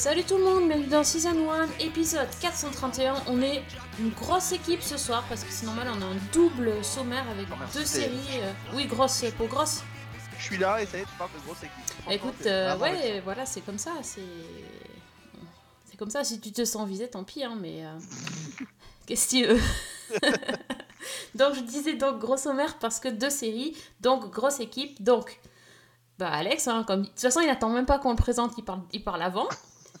Salut tout le monde, bienvenue dans Season 1, épisode 431. On est une grosse équipe ce soir parce que c'est normal, on a un double sommaire avec merci, deux séries. euh, oui, grosse pour grosse. Je suis là et ça y est, tu parles de grosse équipe. Franchement, Écoute, c'est euh, vraiment ouais, voilà, c'est comme ça. C'est c'est comme ça. Si tu te sens visé, tant pis, hein, mais euh, qu'est-ce que tu veux? Donc je disais donc gros sommaire parce que deux séries, donc grosse équipe, donc bah Alex, hein, comme de toute façon il attend même pas qu'on le présente, il parle, il parle avant.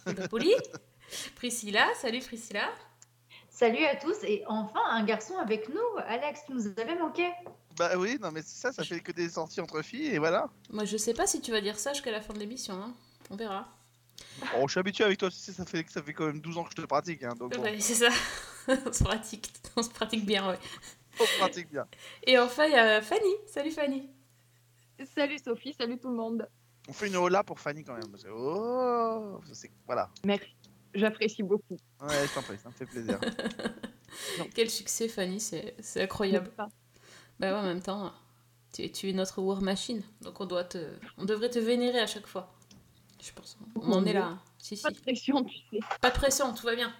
C'est pas poli. Priscilla, salut Priscilla. Salut à tous et enfin un garçon avec nous. Alex, tu nous avais manqué. Bah oui, non mais c'est ça, ça fait que des sorties entre filles et voilà. Moi je sais pas si tu vas dire ça jusqu'à la fin de l'émission, hein. on verra. Bon, je suis habitué avec toi, tu sais, ça fait, ça fait quand même 12 ans que je te pratique, hein, donc bon, Ouais, c'est ça. on se pratique, on se pratique bien, ouais. on se pratique bien. Et enfin il y a Fanny, salut Fanny. Salut Sophie, salut tout le monde. On fait une hola pour Fanny quand même, parce que oh, c'est voilà. Merci, j'apprécie beaucoup. Ouais, je t'en prie, ça me fait plaisir. Quel succès Fanny, c'est c'est incroyable. Bah ouais, en même temps, tu, es- tu es notre war machine, donc on doit te, on devrait te vénérer à chaque fois. Je pense. On en est là. hein. Si si. pas de pression, tu sais. Pas de pression, tout va bien.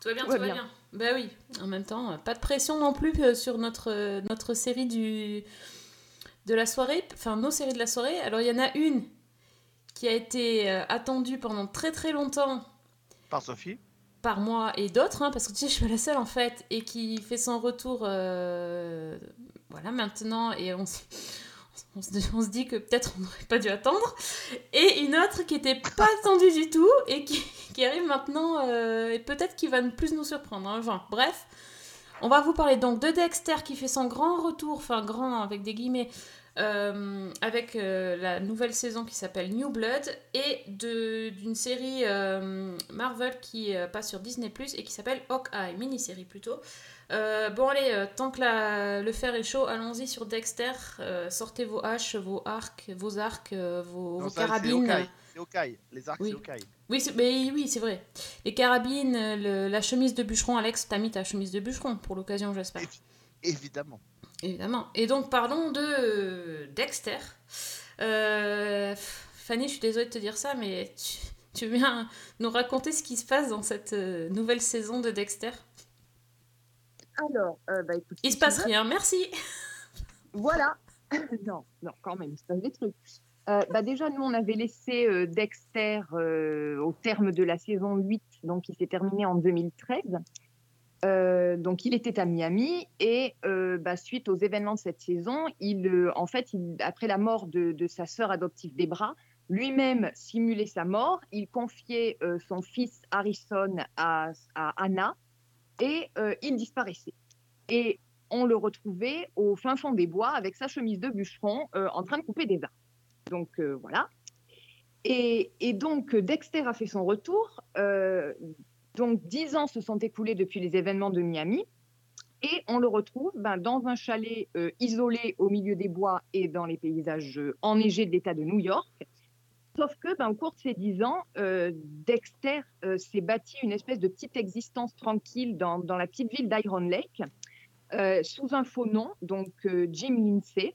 Tout va bien, tout, Tout va va bien. Bah oui. En même temps, pas de pression non plus euh, sur notre euh, notre série du de la soirée, enfin nos séries de la soirée. Alors il y en a une qui a été euh, attendue pendant très très longtemps Par Sophie. par moi et d'autres, hein, parce que tu sais, je suis la seule en fait, et qui fait son retour euh, voilà, maintenant, et on, se, on se dit que peut-être on n'aurait pas dû attendre, et une autre qui était pas attendue du tout, et qui, qui arrive maintenant, euh, et peut-être qui va plus nous surprendre. hein. Enfin, bref, on va vous parler donc de Dexter qui fait son grand retour, enfin grand avec des guillemets, euh, avec euh, la nouvelle saison qui s'appelle New Blood et d'une série euh, Marvel qui passe sur Disney Plus et qui s'appelle Hawkeye, mini-série plutôt. Euh, bon allez, euh, tant que la- le fer est chaud, allons-y sur Dexter. Euh, sortez vos haches, vos arcs, vos arcs, vos, ça, carabines. C'est Hawkeye. Les arcs, Oui. c'est Hawkeye. Oui, c'est- mais oui, c'est vrai. Les carabines, le- la chemise de bûcheron. Alex, t'as mis ta chemise de bûcheron pour l'occasion, j'espère. Évi- Évidemment. Évidemment. Et donc, parlons de Dexter. Fanny, je suis désolée de te dire ça, mais tu, tu viens nous raconter ce qui se passe dans cette nouvelle saison de Dexter Alors, euh, bah écoute. Il se passe rien, merci. Voilà. non, non, quand même, il se passe des trucs. Euh, bah déjà, nous, on avait laissé euh, Dexter euh, au terme de la saison 8, donc il s'est terminé en 2013. Euh, donc, il était à Miami et bah, suite aux événements de cette saison, il, en fait, il- après la mort de, de sa sœur adoptive Debra, lui-même simulait sa mort. Il confiait son fils Harrison à, à Anna et euh, il disparaissait. Et on le retrouvait au fin fond des bois avec sa chemise de bûcheron euh, en train de couper des arbres. Donc euh, voilà. Et, donc Dexter a fait son retour. Donc dix ans se sont écoulés depuis les événements de Miami. Et on le retrouve ben, dans un chalet isolé au milieu des bois et dans les paysages enneigés de l'État de New York. Sauf que, ben, au cours de ces dix ans, euh, Dexter euh, s'est bâti une espèce de petite existence tranquille dans, dans la petite ville d'Iron Lake, euh, sous un faux nom, donc Jim Lindsay.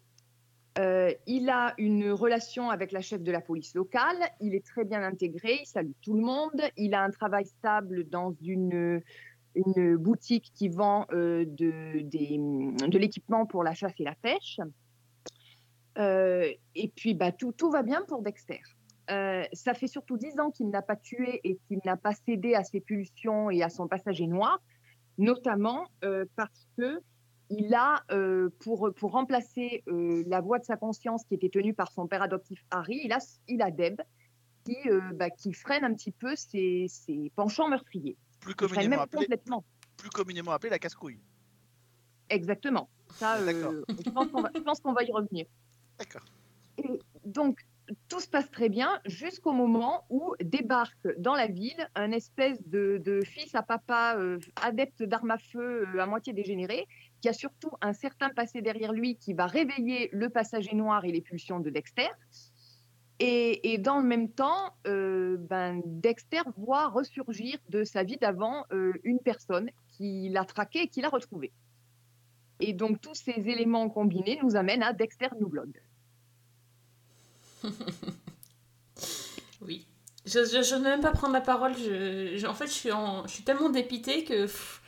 Il a une relation avec la chef de la police locale, il est très bien intégré, il salue tout le monde, il a un travail stable dans une, une boutique qui vend de, des- de l'équipement pour la chasse et la pêche. Et puis, bah, tout, tout va bien pour Dexter. Euh, ça fait surtout dix ans qu'il n'a pas tué et qu'il n'a pas cédé à ses pulsions et à son passager noir, notamment euh, parce que il a, euh, pour, pour remplacer la voix de sa conscience qui était tenue par son père adoptif Harry, il a, il a Deb qui, bah, qui freine un petit peu ses, ses penchants meurtriers. Plus communément même appelé, complètement. plus communément appelé la casse-couille. Exactement. Ça, je pense qu'on va, je pense qu'on va y revenir. D'accord. Et donc, tout se passe très bien jusqu'au moment où débarque dans la ville un espèce de, fils à papa euh, adepte d'armes à feu euh, à moitié dégénéré, qui a surtout un certain passé derrière lui qui va réveiller le passager noir et les pulsions de Dexter. Et, dans le même temps, euh, ben, Dexter voit ressurgir de sa vie d'avant une personne qui l'a traqué et qui l'a retrouvé. Et donc tous ces éléments combinés nous amènent à Dexter New Blood. Oui. Je, je, je ne vais même pas prendre la parole. Je, je- en fait, je suis, en, je suis tellement dépitée que pff,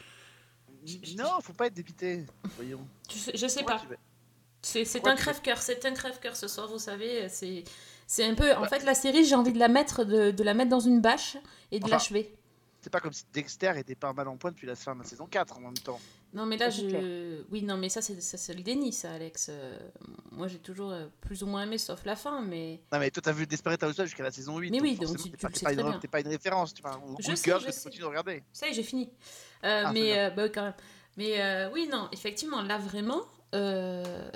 Non, faut pas être dépité. Voyons. je, sais- je sais Pourquoi pas. C'est un crève-cœur. C'est un crève-cœur ce soir, vous savez. C'est c'est un peu. En fait, la série, j'ai envie de la mettre, de, de la mettre dans une bâche et de Enfin, l'achever. C'est pas comme si Dexter était pas mal en point depuis la fin de la saison 4 en même temps. Non, mais là, je. Oui, non, mais ça, c'est ça, c'est le déni, ça, Alex. Euh, moi, j'ai toujours euh, plus ou moins aimé, sauf la fin, mais. Non, mais toi, t'as vu Desperate Housewives jusqu'à la saison 8. Mais oui, donc tu- t'es tu pas- le t'es sais pas, une- bien. t'es pas une référence. Tu vois. Ou Je sais, Girl je sais. de regarder. Ça y est, j'ai fini. Euh, Ah, mais, euh, bah, quand même. Mais euh, oui, non, effectivement, là, vraiment. euh,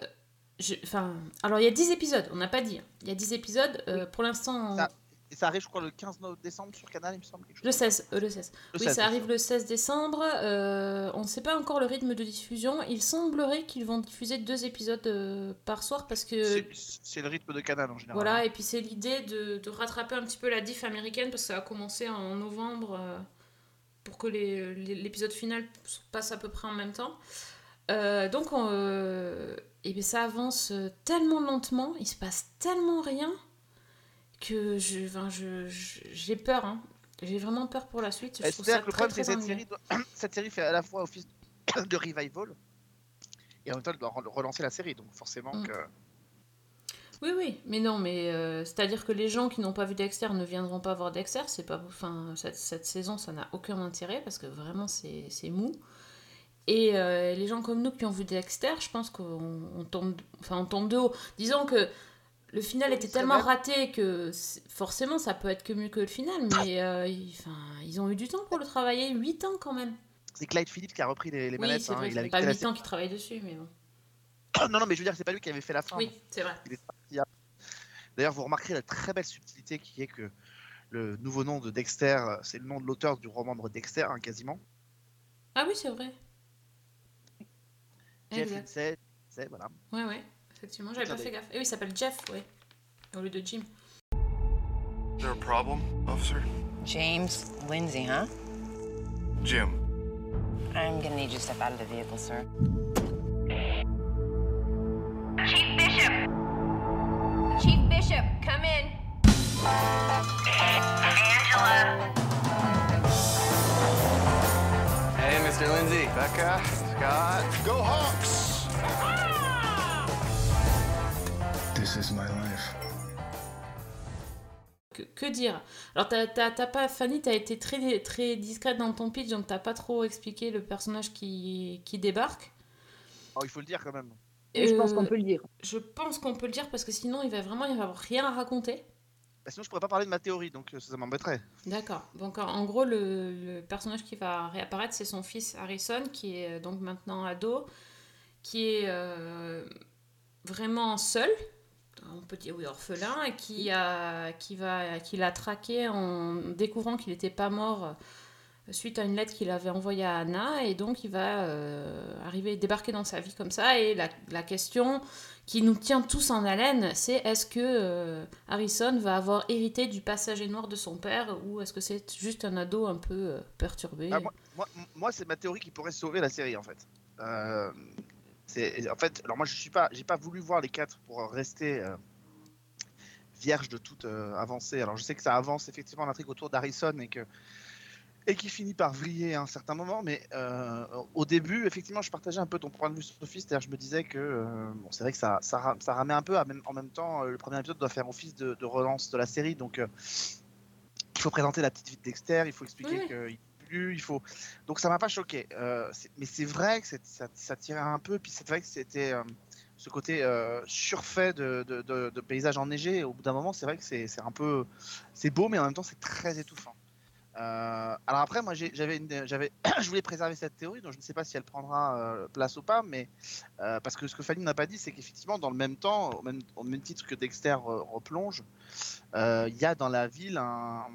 je- Enfin, alors il y a 10 épisodes, on n'a pas dit. hein. Il y a 10 épisodes. euh, pour l'instant, on- Ça- Et ça arrive, je crois, le 15 no- décembre sur Canal, il me semble. quelque chose le comme ça. 16. euh, le 16. Le oui, 16, ça arrive le 16 décembre. euh, on ne sait pas encore le rythme de diffusion. Il semblerait qu'ils vont diffuser deux épisodes euh, par soir parce que. C'est- le rythme de Canal en général. Voilà, et puis c'est l'idée de, de rattraper un petit peu la diff américaine parce que ça a commencé en novembre pour que l'épisode final passe à peu près en même temps. Donc, on, et bien ça avance tellement lentement, il se passe tellement rien que je, enfin, je, j'ai peur. hein. J'ai vraiment peur pour la suite. Je trouve C'est-à-dire ça que le très, problème, c'est très cette série, doit- cette série fait à la fois office de revival et en même temps, elle doit re- relancer la série. Donc forcément Mm. que. Oui, oui, mais non, mais euh, c'est-à-dire que les gens qui n'ont pas vu Dexter ne viendront pas voir Dexter. C'est pas, enfin, cette, cette saison, ça n'a aucun intérêt parce que vraiment, c'est c'est mou. Et euh, les gens comme nous qui ont vu Dexter, je pense qu'on on tombe, enfin, on tombe de haut. Disons que le final était tellement raté que forcément, ça peut être que mieux que le final, mais euh, ils, ont eu du temps pour le travailler, 8 ans quand même. C'est Clyde Phillips qui a repris les, les oui, manettes. c'est hein, vrai, il avait pas quitté la 8 ans qu'ils travaillent dessus, mais bon. Non, non, mais je veux dire, c'est pas lui qui avait fait la fin. Oui, c'est vrai. Après. D'ailleurs, vous remarquerez la très belle subtilité qui est que le nouveau nom de Dexter, c'est le nom de l'auteur du roman de Dexter, hein, quasiment. Ah oui, c'est vrai. Jeff. Lindsay, c'est voilà. Ouais, ouais, effectivement, j'avais pas fait gaffe. Et oui, il s'appelle Jeff, ouais, au lieu de Jim. Is there a problem, officer? James Lindsay, huh? Jim. I'm gonna need you to step out of the vehicle, sir. Chief Bishop! Chief Bishop, come in. Angela! Hey, Mr. Lindsay. Becca, Scott. Go Hawks! This is my life. Que, que dire? Alors, t'as pas, Fanny, t'as été très, très discrète dans ton pitch, donc t'as pas trop expliqué le personnage qui, qui débarque. Oh, il faut le dire quand même. Et je pense Euh, qu'on peut le dire. Je pense qu'on peut le dire parce que sinon, il va vraiment y avoir rien à raconter. Bah, sinon, je pourrais pas parler de ma théorie, donc euh, ça, ça m'embêterait. D'accord. Donc, en, gros, le, le personnage qui va réapparaître, c'est son fils Harrison, qui est euh, donc maintenant ado, qui est euh, vraiment seul, on peut dire oui, orphelin, et qui, a, qui, va, qui l'a traqué en découvrant qu'il n'était pas mort euh, suite à une lettre qu'il avait envoyée à Anna, et donc il va euh, arriver, débarquer dans sa vie comme ça, et la, la question qui nous tient tous en haleine, c'est est-ce que euh, Harrison va avoir hérité du passager noir de son père, ou est-ce que c'est juste un ado un peu euh, perturbé? Ah, moi, moi, moi, c'est ma théorie qui pourrait sauver la série en fait. C'est en fait, alors moi je suis pas, j'ai pas voulu voir les quatre pour rester euh, vierge de toute euh, avancée. Alors je sais que ça avance effectivement l'intrigue autour d'Harrison et que et qui finit par vriller à un certain moment, mais euh, au début, effectivement, je partageais un peu ton point de vue, Sophie, c'est-à-dire je me disais que bon, c'est vrai que ça, ça, ça ramait un peu, même- en même temps, le premier épisode doit faire office de, de relance de la série, donc il faut présenter la petite vie de Dexter, il faut expliquer Oui. qu'il il faut. Donc ça m'a pas choqué, Euh, mais c'est vrai que ça, tirait un peu, puis c'est vrai que c'était euh, ce côté euh, surfait de, de, de, de. Au bout d'un moment, c'est vrai que c'est un peu, c'est beau, mais en même temps c'est très étouffant. Euh, alors après, moi, j'avais, je voulais préserver cette théorie, donc je ne sais pas si elle prendra place ou pas, mais parce que ce que Fanny n'a pas dit, c'est qu'effectivement, dans le même temps, au même, au même titre que Dexter replonge, il y a dans la ville un,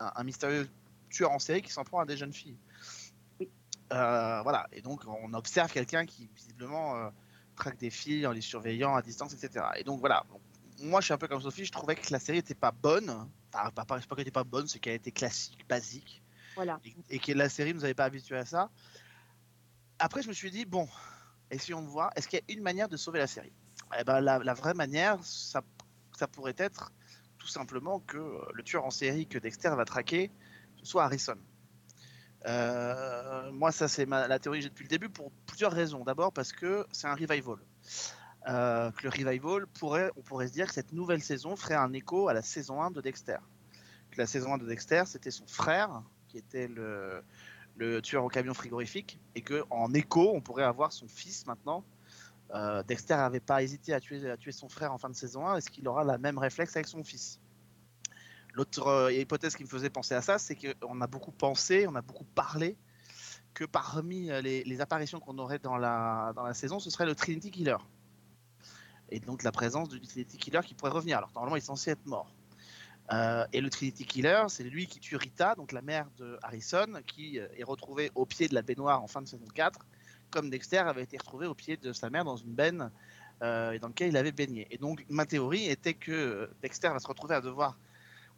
un mystérieux tueur en série qui s'en prend à des jeunes filles. Euh, voilà, et donc on observe quelqu'un qui visiblement euh, traque des filles en les surveillant à distance, etc. Et donc voilà, moi, je suis un peu comme Sophie, je trouvais que la série était pas bonne. Enfin, pas, pas, pas qu'elle était pas bonne, c'est qu'elle était classique, basique. Voilà. et, et que la série nous avait pas habitués à ça. Après, je me suis dit, bon, essayons de voir, est-ce qu'il y a une manière de sauver la série? Eh ben, la, la vraie manière, ça, ça pourrait être tout simplement que le tueur en série que Dexter va traquer, soit Harrison. Euh, moi, ça, c'est la théorie que j'ai depuis le début pour plusieurs raisons. D'abord, parce que c'est un revival. Euh, que le revival pourrait, on pourrait se dire que cette nouvelle saison ferait un écho à la saison 1 de Dexter. Que la saison 1 de Dexter, c'était son frère qui était le, le tueur au camion frigorifique, et que en écho, on pourrait avoir son fils maintenant. Euh, Dexter n'avait pas hésité à tuer, à tuer son frère en fin de saison 1. Est-ce qu'il aura la même réflexe avec son fils? L'autre euh, hypothèse qui me faisait penser à ça, c'est qu'on a beaucoup pensé, on a beaucoup parlé que parmi euh, les, apparitions qu'on aurait dans la, saison, ce serait le Trinity Killer. Et donc la présence du Trinity Killer qui pourrait revenir. Alors normalement, il est censé être mort. Euh, et le Trinity Killer, c'est lui qui tue Rita, donc la mère de Harrison, qui est retrouvée au pied de la baignoire en fin de saison 4, comme Dexter avait été retrouvé au pied de sa mère dans une benne euh, dans laquelle il avait baigné. Et donc ma théorie était que Dexter va se retrouver à devoir,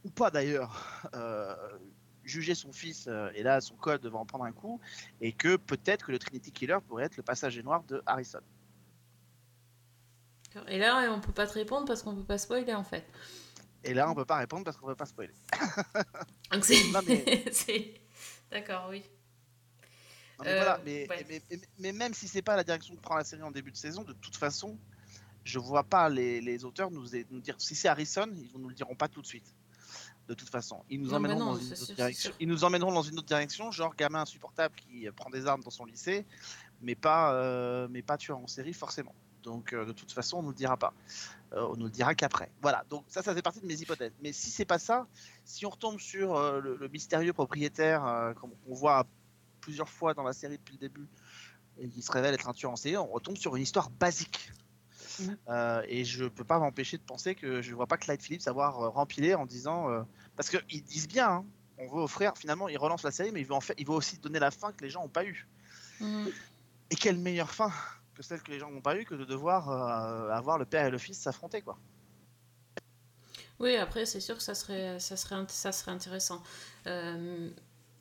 ou pas d'ailleurs, euh, juger son fils, euh, et là son code va en prendre un coup, et que peut-être que le Trinity Killer pourrait être le passager noir de Harrison. Et là, on peut pas te répondre parce qu'on peut pas spoiler en fait. Et là on peut pas répondre parce qu'on ne veut pas spoiler. Donc c'est. Mais- D'accord, oui. Non, mais Euh, voilà, mais, ouais. mais, mais- mais même si c'est pas la direction que prend la série en début de saison, de toute façon, je vois pas les, les auteurs nous, nous dire si c'est Harrison, ils ne nous le diront pas tout de suite. De toute façon, ils nous Non, emmèneront non, dans une autre sûr, direction. Ils nous emmèneront dans une autre direction, genre gamin insupportable qui prend des armes dans son lycée, mais pas, euh, mais pas tueur en série forcément. Donc euh, de toute façon, on nous le dira pas. Euh, on nous le dira qu'après. Voilà. Donc ça, ça fait partie de mes hypothèses. Mais si c'est pas ça, si on retombe sur euh, le, le mystérieux propriétaire, comme on voit plusieurs fois dans la série depuis le début, et qui se révèle être un tueur en série, on retombe sur une histoire basique. Mhm. Euh, et je peux pas m'empêcher de penser que je vois pas Clyde Phillips avoir euh, rempilé en disant euh, parce qu'ils disent bien, hein, on veut offrir finalement, ils relancent la série, mais il veut en fait, il veut aussi donner la fin que les gens n'ont pas eu. Mm. Et quelle meilleure fin que celle que les gens n'ont pas eu que de devoir euh, avoir le père et le fils s'affronter quoi. Oui, après, c'est sûr que ça serait, ça serait, ça serait intéressant. Euh,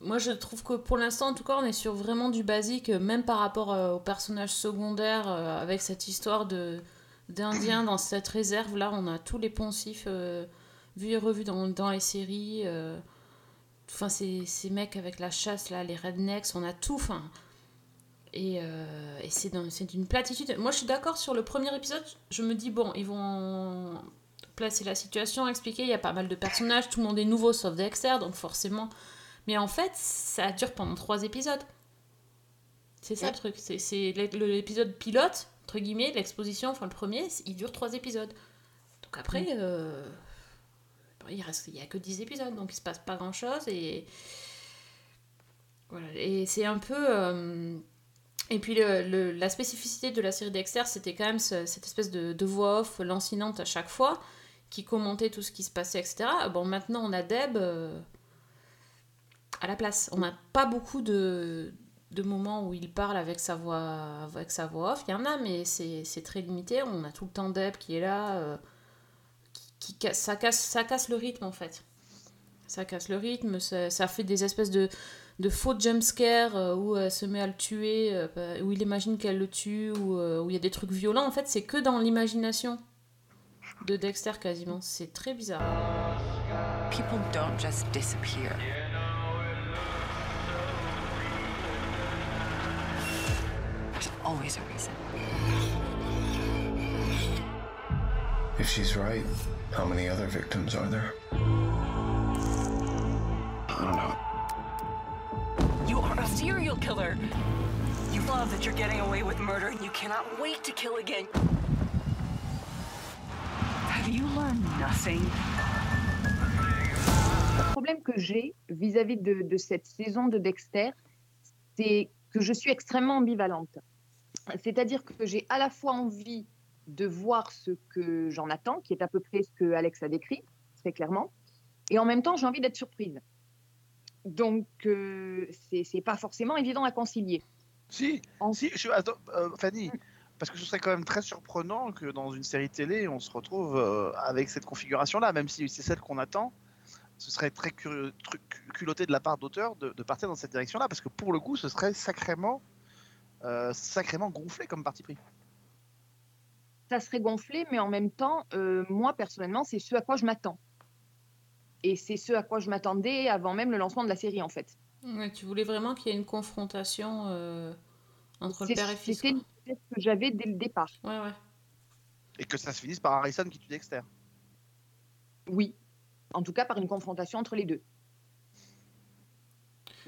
moi, je trouve que pour l'instant, en tout cas, on est sur vraiment du basique, même par rapport euh, aux personnages secondaires, euh, avec cette histoire de d'Indiens dans cette réserve. Là, on a tous les poncifs euh, vus et revus dans, dans les séries. euh, Enfin, ces, ces mecs avec la chasse, là, les rednecks, on a tout. Enfin, et, euh, et c'est d'une platitude. Moi, je suis d'accord sur le premier épisode. Je me dis, bon, ils vont placer la situation, expliquer. Il y a pas mal de personnages, tout le monde est nouveau sauf Dexter, donc forcément. Mais en fait, ça dure pendant trois épisodes. C'est ça Ouais. le truc. C'est l'épisode pilote, entre guillemets, l'exposition, enfin le premier, il dure trois épisodes. Donc après, euh, il reste, il y a que 10 épisodes, donc il se passe pas grand chose et voilà. Et c'est un peu. euh, Et puis le- le- la spécificité de la série Dexter, c'était quand même ce- cette espèce de, de voix off lancinante à chaque fois, qui commentait tout ce qui se passait, etc. Bon, maintenant on a Deb euh, à la place. On n'a pas beaucoup de, de moments où il parle avec sa voix, avec sa voix off. Il y en a, mais c'est très limité. On a tout le temps Deb qui est là, euh, qui, ça, casse, ça casse le rythme en fait. Ça casse le rythme, ça, fait des espèces de, faux jumpscares euh, où elle se met à le tuer, euh, où il imagine qu'elle le tue, où euh, où il y a des trucs violents. En fait, c'est que dans l'imagination de Dexter quasiment. C'est très bizarre. A reason. If she's right, how many other victims are there? I don't know. You are a serial killer. You love that you're getting away with murder and you cannot wait to kill again. Have you learned nothing? Le problème que j'ai vis-à-vis de, de cette saison de Dexter, c'est que je suis extrêmement ambivalente. C'est-à-dire que j'ai à la fois envie de voir ce que j'en attends, qui est à peu près ce que Alex a décrit, très clairement, et en même temps, j'ai envie d'être surprise. Donc, euh, c'est c'est pas forcément évident à concilier. Si, En- si, je, attends, euh, Fanny, Parce que ce serait quand même très surprenant que dans une série télé, on se retrouve euh, avec cette configuration-là, même si c'est celle qu'on attend. Ce serait très curieux- culotté de la part d'auteur de, de partir dans cette direction-là, parce que pour le coup, ce serait sacrément, sacrément gonflé comme parti pris. Ça serait gonflé, mais en même temps, euh, moi, personnellement, c'est ce à quoi je m'attends. Et c'est ce à quoi je m'attendais avant même le lancement de la série, en fait. Ouais, tu voulais vraiment qu'il y ait une confrontation euh, entre le C'est- père et fils. C'était l'idée que j'avais dès le départ. Ouais, ouais. Et que ça se finisse par Harrison qui tue Dexter. Oui. En tout cas, par une confrontation entre les deux.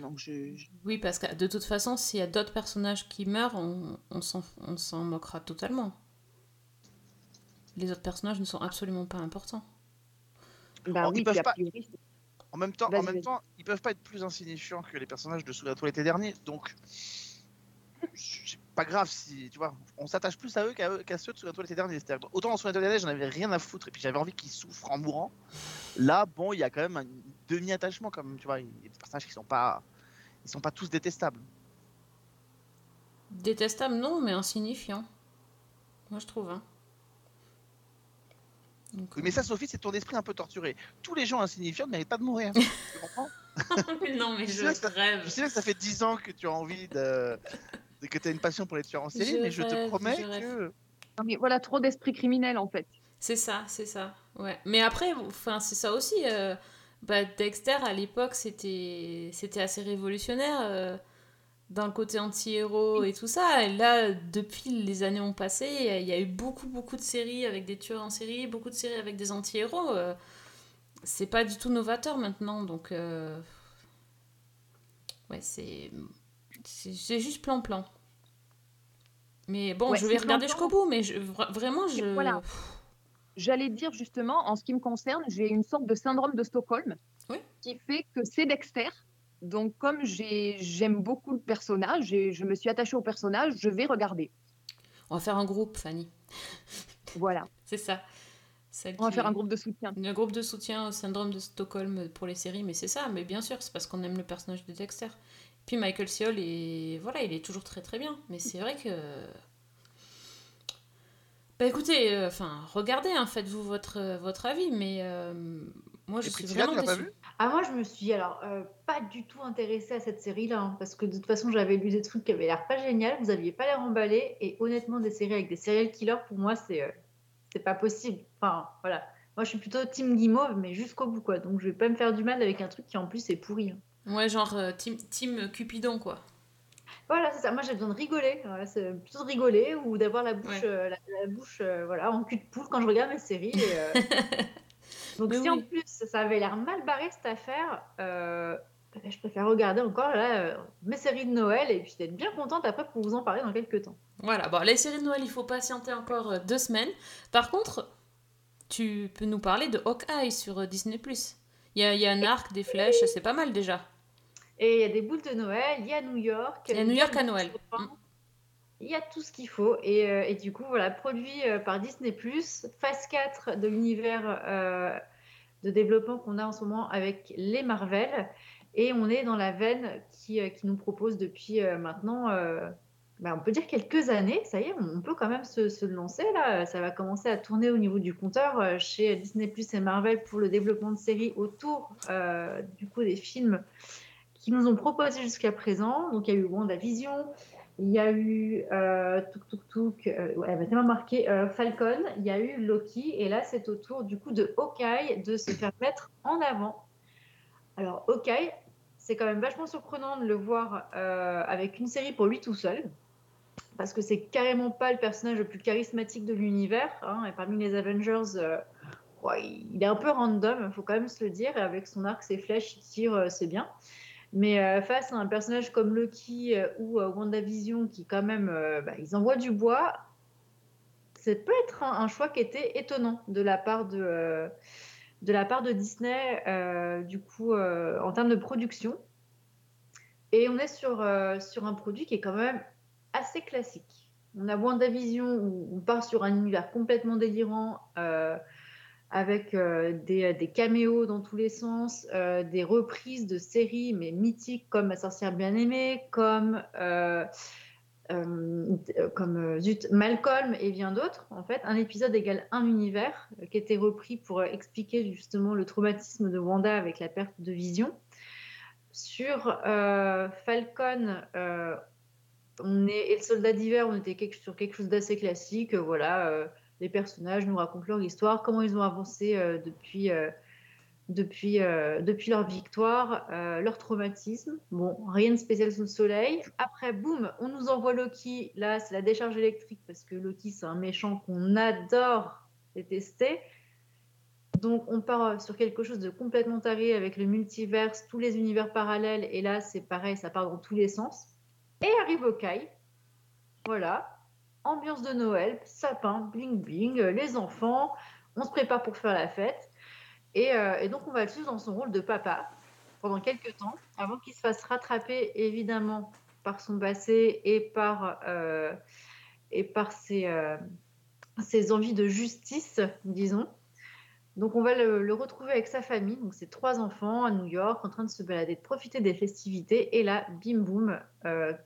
Donc, je, je- Oui, parce que de toute façon, s'il y a d'autres personnages qui meurent, on, on s'en on s'en moquera totalement. Les autres personnages ne sont absolument pas importants. ben Alors, oui, ils peuvent puis a pas- priori, En même temps, en même temps, ils peuvent pas être plus insignifiants que les personnages de Sous la toilette dernier, donc c'est pas grave si tu vois, on s'attache plus à eux qu'à eux- qu'à ceux de Sous la toilette dernier. Autant dans Sous la toilette dernier, j'en avais rien à foutre et puis j'avais envie qu'ils souffrent en mourant. Là, bon, il y a quand même un demi-attachement, comme tu vois, il y a des personnages qui sont pas, ils sont pas tous détestables. Détestable, non, mais insignifiant. Moi, je trouve. Hein. Donc, Oui, mais ça, Sophie, c'est ton esprit un peu torturé. Tous les gens insignifiants ne méritent pas de mourir. tu comprends non, mais Je je sais que ça- rêve. Je sais que ça fait 10 ans que tu as envie de, de- que tu as une passion pour les tueurs en série, Je mais je te promets je que Non, mais voilà, trop d'esprit criminel, en fait. C'est ça, c'est ça. Ouais. Mais après, enfin, c'est ça aussi. euh, bah, Dexter, à l'époque, c'était c'était assez révolutionnaire euh, le côté anti-héros et tout ça. Et là, depuis les années ont passé, il y a- eu beaucoup, beaucoup de séries avec des tueurs en série, beaucoup de séries avec des anti-héros. euh, c'est pas du tout novateur maintenant, donc... euh, Ouais, c'est... C'est juste plan-plan. Mais bon, Ouais, je vais regarder jusqu'au bout, mais je- vraiment, je... Voilà. J'allais dire justement, en ce qui me concerne, j'ai une sorte de syndrome de Stockholm Oui. qui fait que c'est Dexter. Donc, comme j'ai- j'aime beaucoup le personnage et je me suis attachée au personnage, je vais regarder. On va faire un groupe, Fanny. Voilà. C'est ça. Celle On va faire un groupe de soutien. Un groupe de soutien au syndrome de Stockholm pour les séries, mais c'est ça, mais bien sûr, c'est parce qu'on aime le personnage de Dexter. Puis Michael Ciol, est... voilà, il est toujours très très bien, mais c'est vrai que... Bah écoutez, euh, enfin, regardez, hein, faites-vous votre, euh, votre avis, mais euh, moi je Et suis Priscilla, vraiment tu l'as pas déçue. vu Ah, moi, je me suis alors euh, pas du tout intéressée à cette série-là, hein, parce que de toute façon, j'avais lu des trucs qui avaient l'air pas génial, vous aviez pas l'air emballé, et honnêtement, des séries avec des serial killers, pour moi, c'est euh, c'est pas possible. Enfin, voilà. Moi, je suis plutôt Team Guimauve, mais jusqu'au bout, quoi. Donc, je vais pas me faire du mal avec un truc qui, en plus, est pourri. hein. Ouais, genre euh, team, team Cupidon, quoi. Voilà, c'est ça. Moi, j'ai besoin de rigoler. Voilà, c'est plutôt de rigoler ou d'avoir la bouche, Ouais. euh, la, la bouche euh, voilà, en cul de poule quand je regarde mes séries. et, euh, Donc, Mais si en plus ça avait l'air mal barré cette affaire, je préfère regarder encore là, mes séries de Noël et puis d'être bien contente après pour vous en parler dans quelques temps. Voilà, bon, les séries de Noël, il faut patienter encore deux semaines. Par contre, tu peux nous parler de Hawkeye sur Disney+. Il y a, il y a un arc, des flèches, c'est pas mal déjà. Et il y a des boules de Noël, il y a New York. Il y a New York à Noël. Il y a tout ce qu'il faut. Et, euh, et du coup, voilà, produit euh, par Disney, phase 4 de l'univers euh, de développement qu'on a en ce moment avec les Marvel. Et on est dans la veine qui, qui nous propose depuis maintenant, bah, on peut dire quelques années. Ça y est, on, on peut quand même se, se lancer là. Ça va commencer à tourner au niveau du compteur chez Disney et Marvel pour le développement de séries autour du coup des films qui nous ont proposé jusqu'à présent. Donc il y a eu WandaVision, il y a eu euh, Tuk Tuk Tuk, euh, marqué euh, Falcon, il y a eu Loki, et là c'est au tour du coup de Hawkeye de se faire mettre en avant. Alors Hawkeye, c'est quand même vachement surprenant de le voir euh, avec une série pour lui tout seul, parce que c'est carrément pas le personnage le plus charismatique de l'univers, hein, et parmi les Avengers. il est un peu random, il faut quand même se le dire, et avec son arc, ses flèches, il tire, c'est bien. Mais euh, face à un personnage comme Loki euh, ou euh, WandaVision, qui quand même, euh, bah, ils envoient du bois, ça peut être un, choix qui était étonnant de la part de, euh, de, la part de Disney, du coup, en termes de production. Et on est sur, sur un produit qui est quand même assez classique. On a WandaVision où on part sur un univers complètement délirant. Euh, avec euh, des, des caméos dans tous les sens, euh, des reprises de séries mais mythiques comme Ma sorcière bien-aimée, comme euh, euh, euh, euh, Malcolm et bien d'autres, en fait, un épisode égale un univers, euh, qui était repris pour euh, expliquer justement le traumatisme de Wanda avec la perte de vision. Sur euh, Falcon, euh, on est, et le soldat d'hiver, on était sur quelque chose d'assez classique. euh, Voilà, euh, les personnages nous racontent leur histoire, comment ils ont avancé euh, depuis, euh, depuis, euh, depuis leur victoire, leur traumatisme. Bon, rien de spécial sous le soleil. Après, boum, on nous envoie Loki. Là, c'est la décharge électrique parce que Loki, c'est un méchant qu'on adore détester. Donc, on part sur quelque chose de complètement taré avec le multiverse, tous les univers parallèles. Et là, c'est pareil, ça part dans tous les sens. Et arrive Hawkeye. Voilà. Ambiance de Noël, sapin, bling bling, euh, les enfants. On se prépare pour faire la fête. Et, euh, donc, on va le suivre dans son rôle de papa pendant quelques temps, avant qu'il se fasse rattraper, évidemment, par son passé et par, euh, et par ses, ses envies de justice, disons. Donc, on va le, retrouver avec sa famille, donc ses trois enfants à New York, en train de se balader, de profiter des festivités. Et là, bim boum,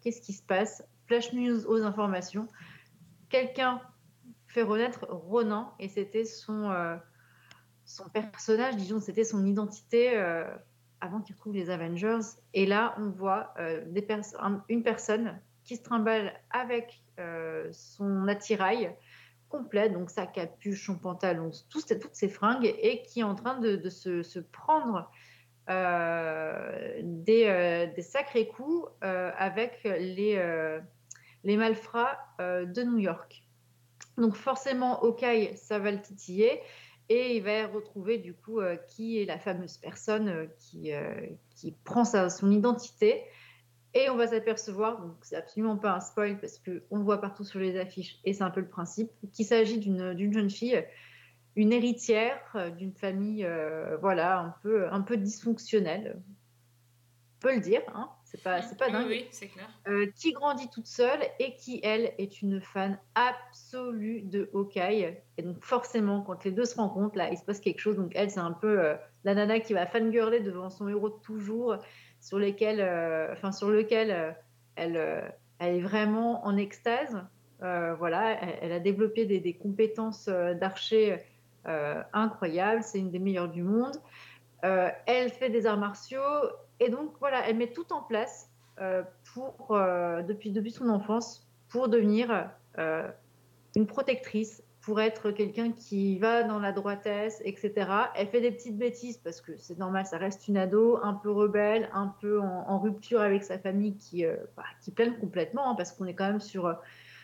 qu'est-ce qui se passe? Flash news aux informations. Quelqu'un fait renaître Ronan, et c'était son, euh, son personnage, disons, c'était son identité euh, avant qu'il retrouve les Avengers. Et là, on voit euh, une personne qui se trimballe avec son attirail complet, donc sa capuche, son pantalon, tout- toutes ses fringues, et qui est en train de, se, prendre des, sacrés coups avec les, les malfrats euh, de New York. Donc forcément, Hawkeye, ça va le titiller. Et il va retrouver du coup euh, qui est la fameuse personne euh, qui, qui prend sa, son identité. Et on va s'apercevoir, donc c'est absolument pas un spoil parce qu'on le voit partout sur les affiches et c'est un peu le principe, qu'il s'agit d'une jeune fille, une héritière d'une famille voilà, un peu, un peu dysfonctionnelle. On peut le dire, hein c'est pas, c'est pas Oui, dingue oui, c'est clair. euh, qui grandit toute seule et qui, elle, est une fan absolue de Hawkeye. Et donc, forcément, quand les deux se rencontrent, là, il se passe quelque chose. Donc, elle, c'est un peu euh, la nana qui va fangirler devant son héros de toujours, sur, lesquels, euh, enfin, sur lequel elle, elle est vraiment en extase. Voilà, elle, elle a développé des, des compétences d'archer incroyables. C'est une des meilleures du monde. Elle fait des arts martiaux et donc voilà, elle met tout en place euh, pour, euh, depuis, depuis son enfance pour devenir euh, une protectrice, pour être quelqu'un qui va dans la droitesse, etc. Elle fait des petites bêtises parce que c'est normal, ça reste une ado, un peu rebelle, un peu en, rupture avec sa famille qui, euh, bah, qui complètement, hein, parce qu'on est quand même sur,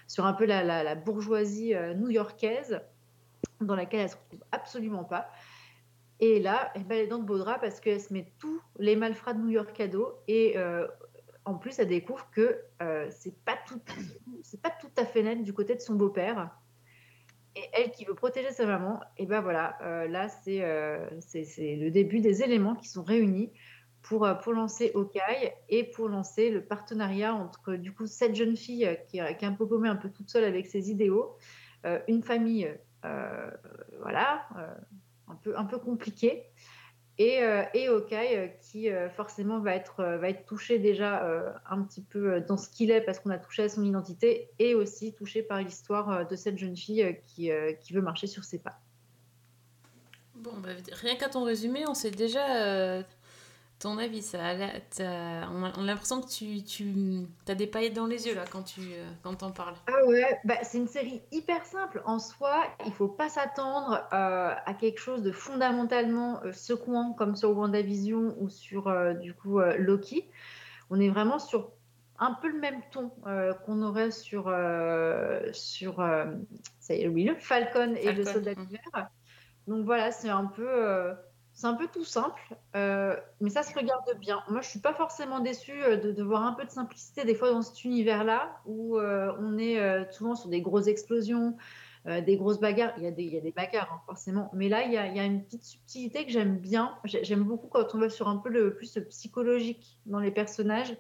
sur un peu la, la- bourgeoisie new-yorkaise dans laquelle elle se retrouve absolument pas. Et là, eh ben, elle est dans de beaux draps parce qu'elle se met tous les malfrats de New York à dos. Et euh, en plus, elle découvre que euh, c'est pas tout, pas tout à fait net du côté de son beau-père. Et elle qui veut protéger sa maman, et ben voilà, euh, là c'est euh, c'est le début des éléments qui sont réunis pour, pour lancer Hawkeye et pour lancer le partenariat entre du coup cette jeune fille qui, est- un peu paumée, un peu toute seule avec ses idéaux, une famille, voilà, un peu, compliquée, et, euh, et euh, qui euh, forcément va être, euh, va être touché déjà un petit peu dans ce qu'il est parce qu'on a touché à son identité et aussi touché par l'histoire de cette jeune fille qui, qui veut marcher sur ses pas. Bon, bah, rien qu'à ton résumé, on sait déjà ton avis. Ça a on a, on a l'impression que tu, tu as des paillettes dans les yeux là quand tu euh, quand t'en parles. Ah ouais, bah, c'est une série hyper simple. En soi, il faut pas s'attendre euh, à quelque chose de fondamentalement euh, secouant comme sur WandaVision ou sur euh, du coup euh, Loki. On est vraiment sur un peu le même ton qu'on aurait sur sur ça y est, oui, le Falcon et le Soldat mhm. d'hiver. Donc voilà, c'est un peu c'est un peu tout simple, euh, mais ça se regarde bien. Moi, je suis pas forcément déçue euh, de, voir un peu de simplicité des fois dans cet univers-là où euh, on est souvent sur des grosses explosions, des grosses bagarres. Il y a des, bagarres, hein, forcément. Mais là, il y a, une petite subtilité que j'aime bien. J'ai- J'aime beaucoup quand on va sur un peu le plus psychologique dans les personnages.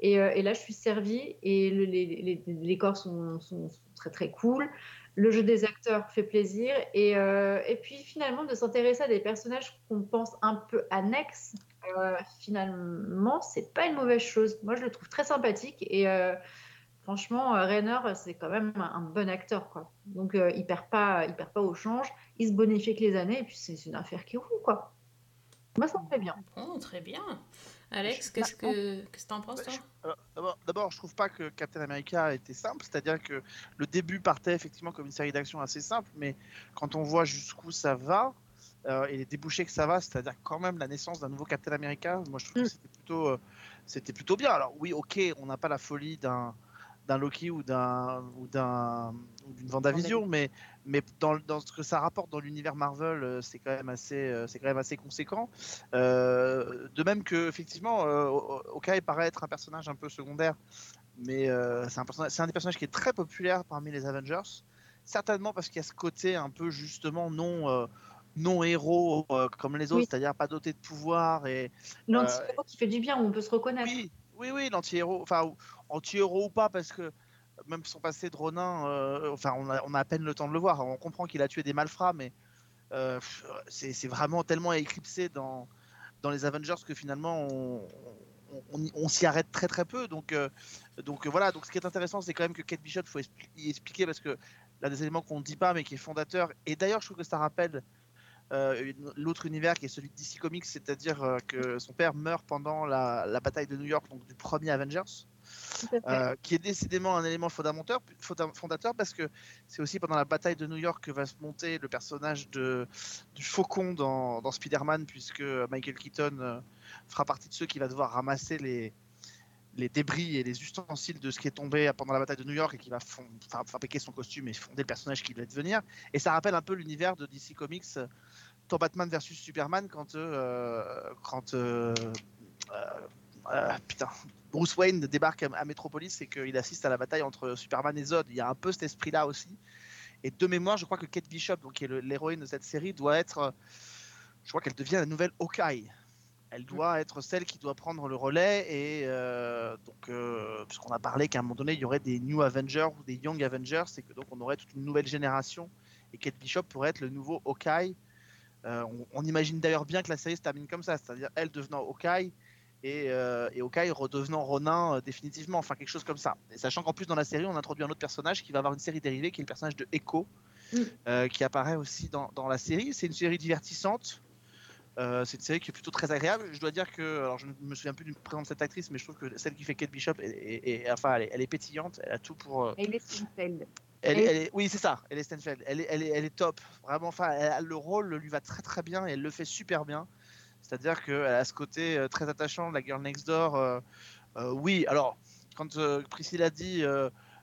Et, là, je suis servie et le- les, les, sont très très cool. Le jeu des acteurs fait plaisir. Et, euh, et puis finalement, de s'intéresser à des personnages qu'on pense un peu annexes, euh, finalement, c'est pas une mauvaise chose. Moi, je le trouve très sympathique. Et euh, Franchement, euh, Rainer, c'est quand même un, bon acteur, quoi. Donc, il perd pas, il perd pas au change. Il se bonifie avec les années, et puis c'est c'est une affaire qui roule, quoi. Moi, ça me fait bien. Oh, très bien. Alex, qu'est-ce que qu'est-ce que t'en penses, toi Alors, D'abord, je trouve pas que Captain America était simple, c'est-à-dire que le début partait effectivement comme une série d'actions assez simple, mais quand on voit jusqu'où ça va euh, et les débouchés que ça va, c'est-à-dire quand même la naissance d'un nouveau Captain America, moi je trouve que c'était plutôt, euh, c'était plutôt bien. Alors oui, ok, on n'a pas la folie d'un d'un Loki ou d'un ou d'un ou d'une Vendavision, mais mais dans, dans ce que ça rapporte dans l'univers Marvel, euh, c'est quand même assez euh, c'est quand même assez conséquent. Euh, de même que effectivement, euh, Hawkeye paraît être un personnage un peu secondaire, mais euh, c'est un personnage, un des personnages qui est très populaire parmi les Avengers. Certainement parce qu'il y a ce côté un peu justement non non héros comme les autres, Oui. c'est-à-dire pas doté de pouvoir et L'anti-héros qui fait du bien, on peut se reconnaître. oui, oui, oui, l'anti-héros, enfin, anti-héros ou pas, parce que même son passé de Ronin, euh, enfin, on a, à peine le temps de le voir. On comprend qu'il a tué des malfrats, mais euh, c'est vraiment tellement éclipsé dans, dans les Avengers que finalement, on, on- s'y arrête très très peu. Donc, euh, donc voilà, donc ce qui est intéressant, c'est quand même que Kate Bishop, il faut y expliquer, parce que l'un des éléments qu'on ne dit pas, mais qui est fondateur, et d'ailleurs, je trouve que ça rappelle l'autre univers qui est celui de DC Comics, c'est-à-dire que son père meurt pendant la, la bataille de New York, donc du premier Avengers. Euh, qui est décidément un élément fondateur, fonda- fondateur parce que c'est aussi pendant la bataille de New York que va se monter le personnage de, du faucon dans, Spider-Man, puisque Michael Keaton euh, fera partie de ceux qui va devoir ramasser les, les débris et les ustensiles de ce qui est tombé pendant la bataille de New York et qui va fabriquer son costume et fonder le personnage qu'il va devenir. Et ça rappelle un peu l'univers de DC Comics euh, dans Batman versus Superman quand, quand putain, Bruce Wayne débarque à, Metropolis et qu'il assiste à la bataille entre Superman et Zod. Il y a un peu cet esprit-là aussi. Et de mémoire, je crois que Kate Bishop, donc, qui est l'héroïne de cette série, doit être. euh, Je crois qu'elle devient la nouvelle Hawkeye. Elle doit être celle qui doit prendre le relais et euh, donc euh, puisqu'on a parlé qu'à un moment donné il y aurait des New Avengers ou des Young Avengers et que donc on aurait toute une nouvelle génération et Kate Bishop pourrait être le nouveau Hawkeye. Euh, on, on imagine d'ailleurs bien que la série se termine comme ça, c'est-à-dire elle devenant Hawkeye et, euh, et Hawkeye redevenant Ronin euh, définitivement, enfin quelque chose comme ça. Et sachant qu'en plus dans la série on introduit un autre personnage qui va avoir une série dérivée qui est le personnage de Echo Mm. euh, qui apparaît aussi dans, dans la série. C'est une série divertissante. Euh, c'est une série qui est plutôt très agréable. Je dois dire que, alors je ne me souviens plus du prénom de cette actrice, mais je trouve que celle qui fait Kate Bishop, est, est- est- enfin, elle est, elle est pétillante, elle a tout pour. Et les Steinfeld. elle, elle est- oui, c'est ça, elle est Stenfeld. Elle est, elle est, elle est top. Vraiment, enfin, elle le rôle lui va très très bien et elle le fait super bien. C'est-à-dire qu'elle a ce côté euh, très attachant de la girl next door. euh, euh, oui, alors, quand Priscilla dit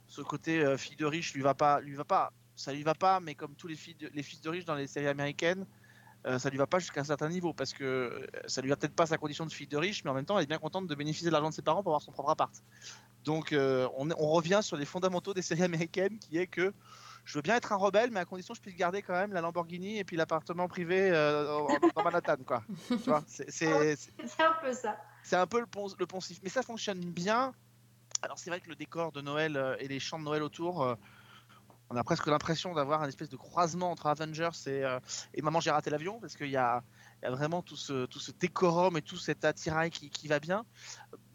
ce côté fille de riche lui va pas, lui va pas, ça lui va pas, mais comme tous les, fils de riches dans les séries américaines, euh, ça lui va pas jusqu'à un certain niveau parce que ça lui va peut-être pas sa condition de fille de riche, mais en même temps, elle est bien contente de bénéficier de l'argent de ses parents pour avoir son propre appart. Donc, on revient sur les fondamentaux des séries américaines qui est que je veux bien être un rebelle, mais à condition que je puisse garder quand même la Lamborghini et puis l'appartement privé euh, dans- Manhattan, quoi. Tu vois, c'est- un peu ça. c'est un peu le, pon- le poncif, mais ça fonctionne bien. Alors c'est vrai que le décor de Noël euh, et les chants de Noël autour, euh, on a presque l'impression d'avoir un espèce de croisement entre Avengers et, euh, et Maman j'ai raté l'avion, parce qu'il y a, il y a vraiment tout ce, tout ce décorum et tout cet attirail qui, qui va bien.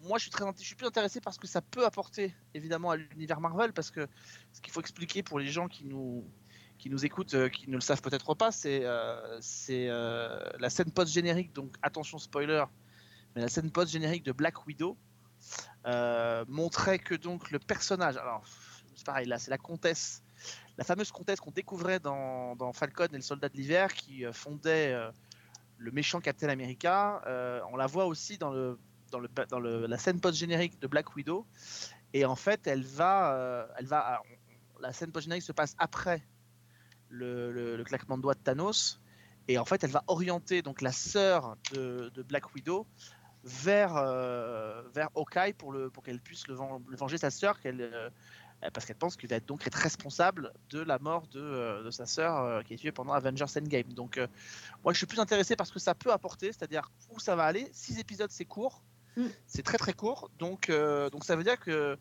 Moi je suis, plus intéressé parce que ça peut apporter évidemment à l'univers Marvel, parce que ce qu'il faut expliquer pour les gens qui nous, qui nous écoutent, euh, qui ne le savent peut-être pas, c'est euh, euh, la scène post-générique, donc attention spoiler, mais la scène post-générique de Black Widow montrait que donc le personnage, alors c'est pareil, là c'est la comtesse, la fameuse comtesse qu'on découvrait dans, dans Falcon et le soldat de l'hiver qui fondait le méchant Captain America, on la voit aussi dans, le, dans, la scène post-générique de Black Widow, et en fait elle va, euh, elle va on- la scène post-générique se passe après le, claquement de doigts de Thanos, et en fait elle va orienter donc la sœur de, Black Widow vers, euh, vers Hawkeye pour, pour qu'elle puisse le, ven- le venger sa sœur, euh, parce qu'elle pense qu'il va être donc être responsable de la mort de, euh, de sa sœur qui est tuée pendant Avengers Endgame. Donc moi je suis plus intéressé parce que ça peut apporter, c'est-à-dire où ça va aller. Six épisodes c'est court, Mm. c'est très très court, donc, euh, donc ça veut dire que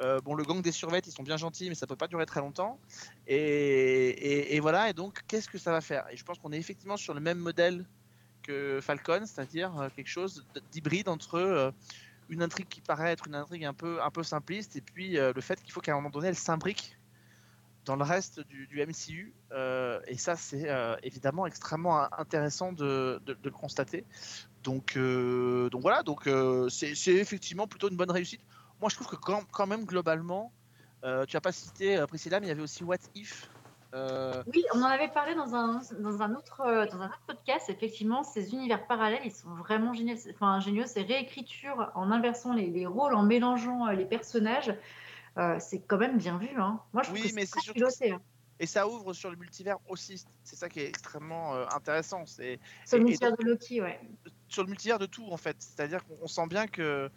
euh, bon, le gang des survettes, ils sont bien gentils, mais ça peut pas durer très longtemps. Et, et- voilà, et donc qu'est-ce que ça va faire? Et je pense qu'on est effectivement sur le même modèle que Falcon, c'est-à-dire euh, quelque chose d'hybride entre une intrigue qui paraît être une intrigue un peu, un peu simpliste, et puis le fait qu'il faut qu'à un moment donné, elle s'imbrique dans le reste du, MCU. et ça, c'est évidemment extrêmement in- intéressant de, de- de le constater. Donc, euh, donc voilà, donc euh, c'est effectivement plutôt une bonne réussite. Moi, je trouve que quand, quand même, globalement, euh, tu n'as pas cité Priscilla, mais il y avait aussi What If. Oui, on en avait parlé dans un, dans un, autre, dans un autre podcast. Effectivement, ces univers parallèles, ils sont vraiment géniaux. Enfin, géniaux. Ces réécritures en inversant les, les rôles, en mélangeant les personnages, c'est quand même bien vu. Hein. Moi, je trouve que c'est piloté. hein. et ça ouvre sur le multivers aussi. C'est ça qui est extrêmement intéressant. C'est le multivers de Loki, ouais. Sur le multivers de tout en fait. C'est-à-dire qu'on on sent bien que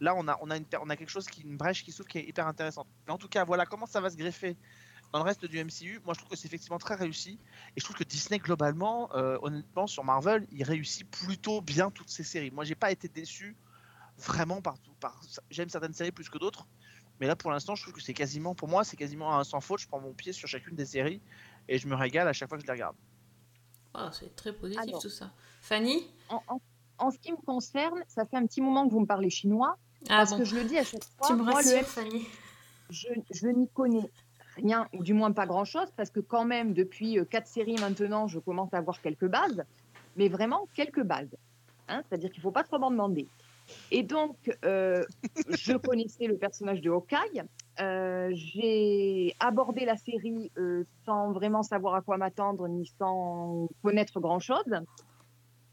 là on a on a une on a quelque chose qui une brèche qui s'ouvre qui est hyper intéressante. Mais en tout cas voilà comment ça va se greffer dans le reste du MCU. Moi je trouve que c'est effectivement très réussi et je trouve que Disney globalement euh, honnêtement sur Marvel il réussit plutôt bien toutes ces séries. Moi j'ai pas été déçu vraiment partout. Par j'aime certaines séries plus que d'autres. Mais là, pour l'instant, je trouve que c'est quasiment, pour moi, c'est quasiment un sans faute. Je prends mon pied sur chacune des séries et je me régale à chaque fois que je les regarde. Ah, c'est très positif Alors. tout ça. Fanny? En, en- en ce qui me concerne, ça fait un petit moment que vous me parlez chinois, Ah parce bon, que je le dis à chaque fois, tu me moi, le je, je n'y connais rien, ou du moins pas grand-chose, parce que quand même, depuis euh, quatre séries maintenant, je commence à avoir quelques bases, mais vraiment quelques bases. hein, C'est-à-dire qu'il ne faut pas trop m'en demander. Et donc, euh, je connaissais le personnage de Hawkeye. euh, J'ai abordé la série euh, sans vraiment savoir à quoi m'attendre, ni sans connaître grand-chose.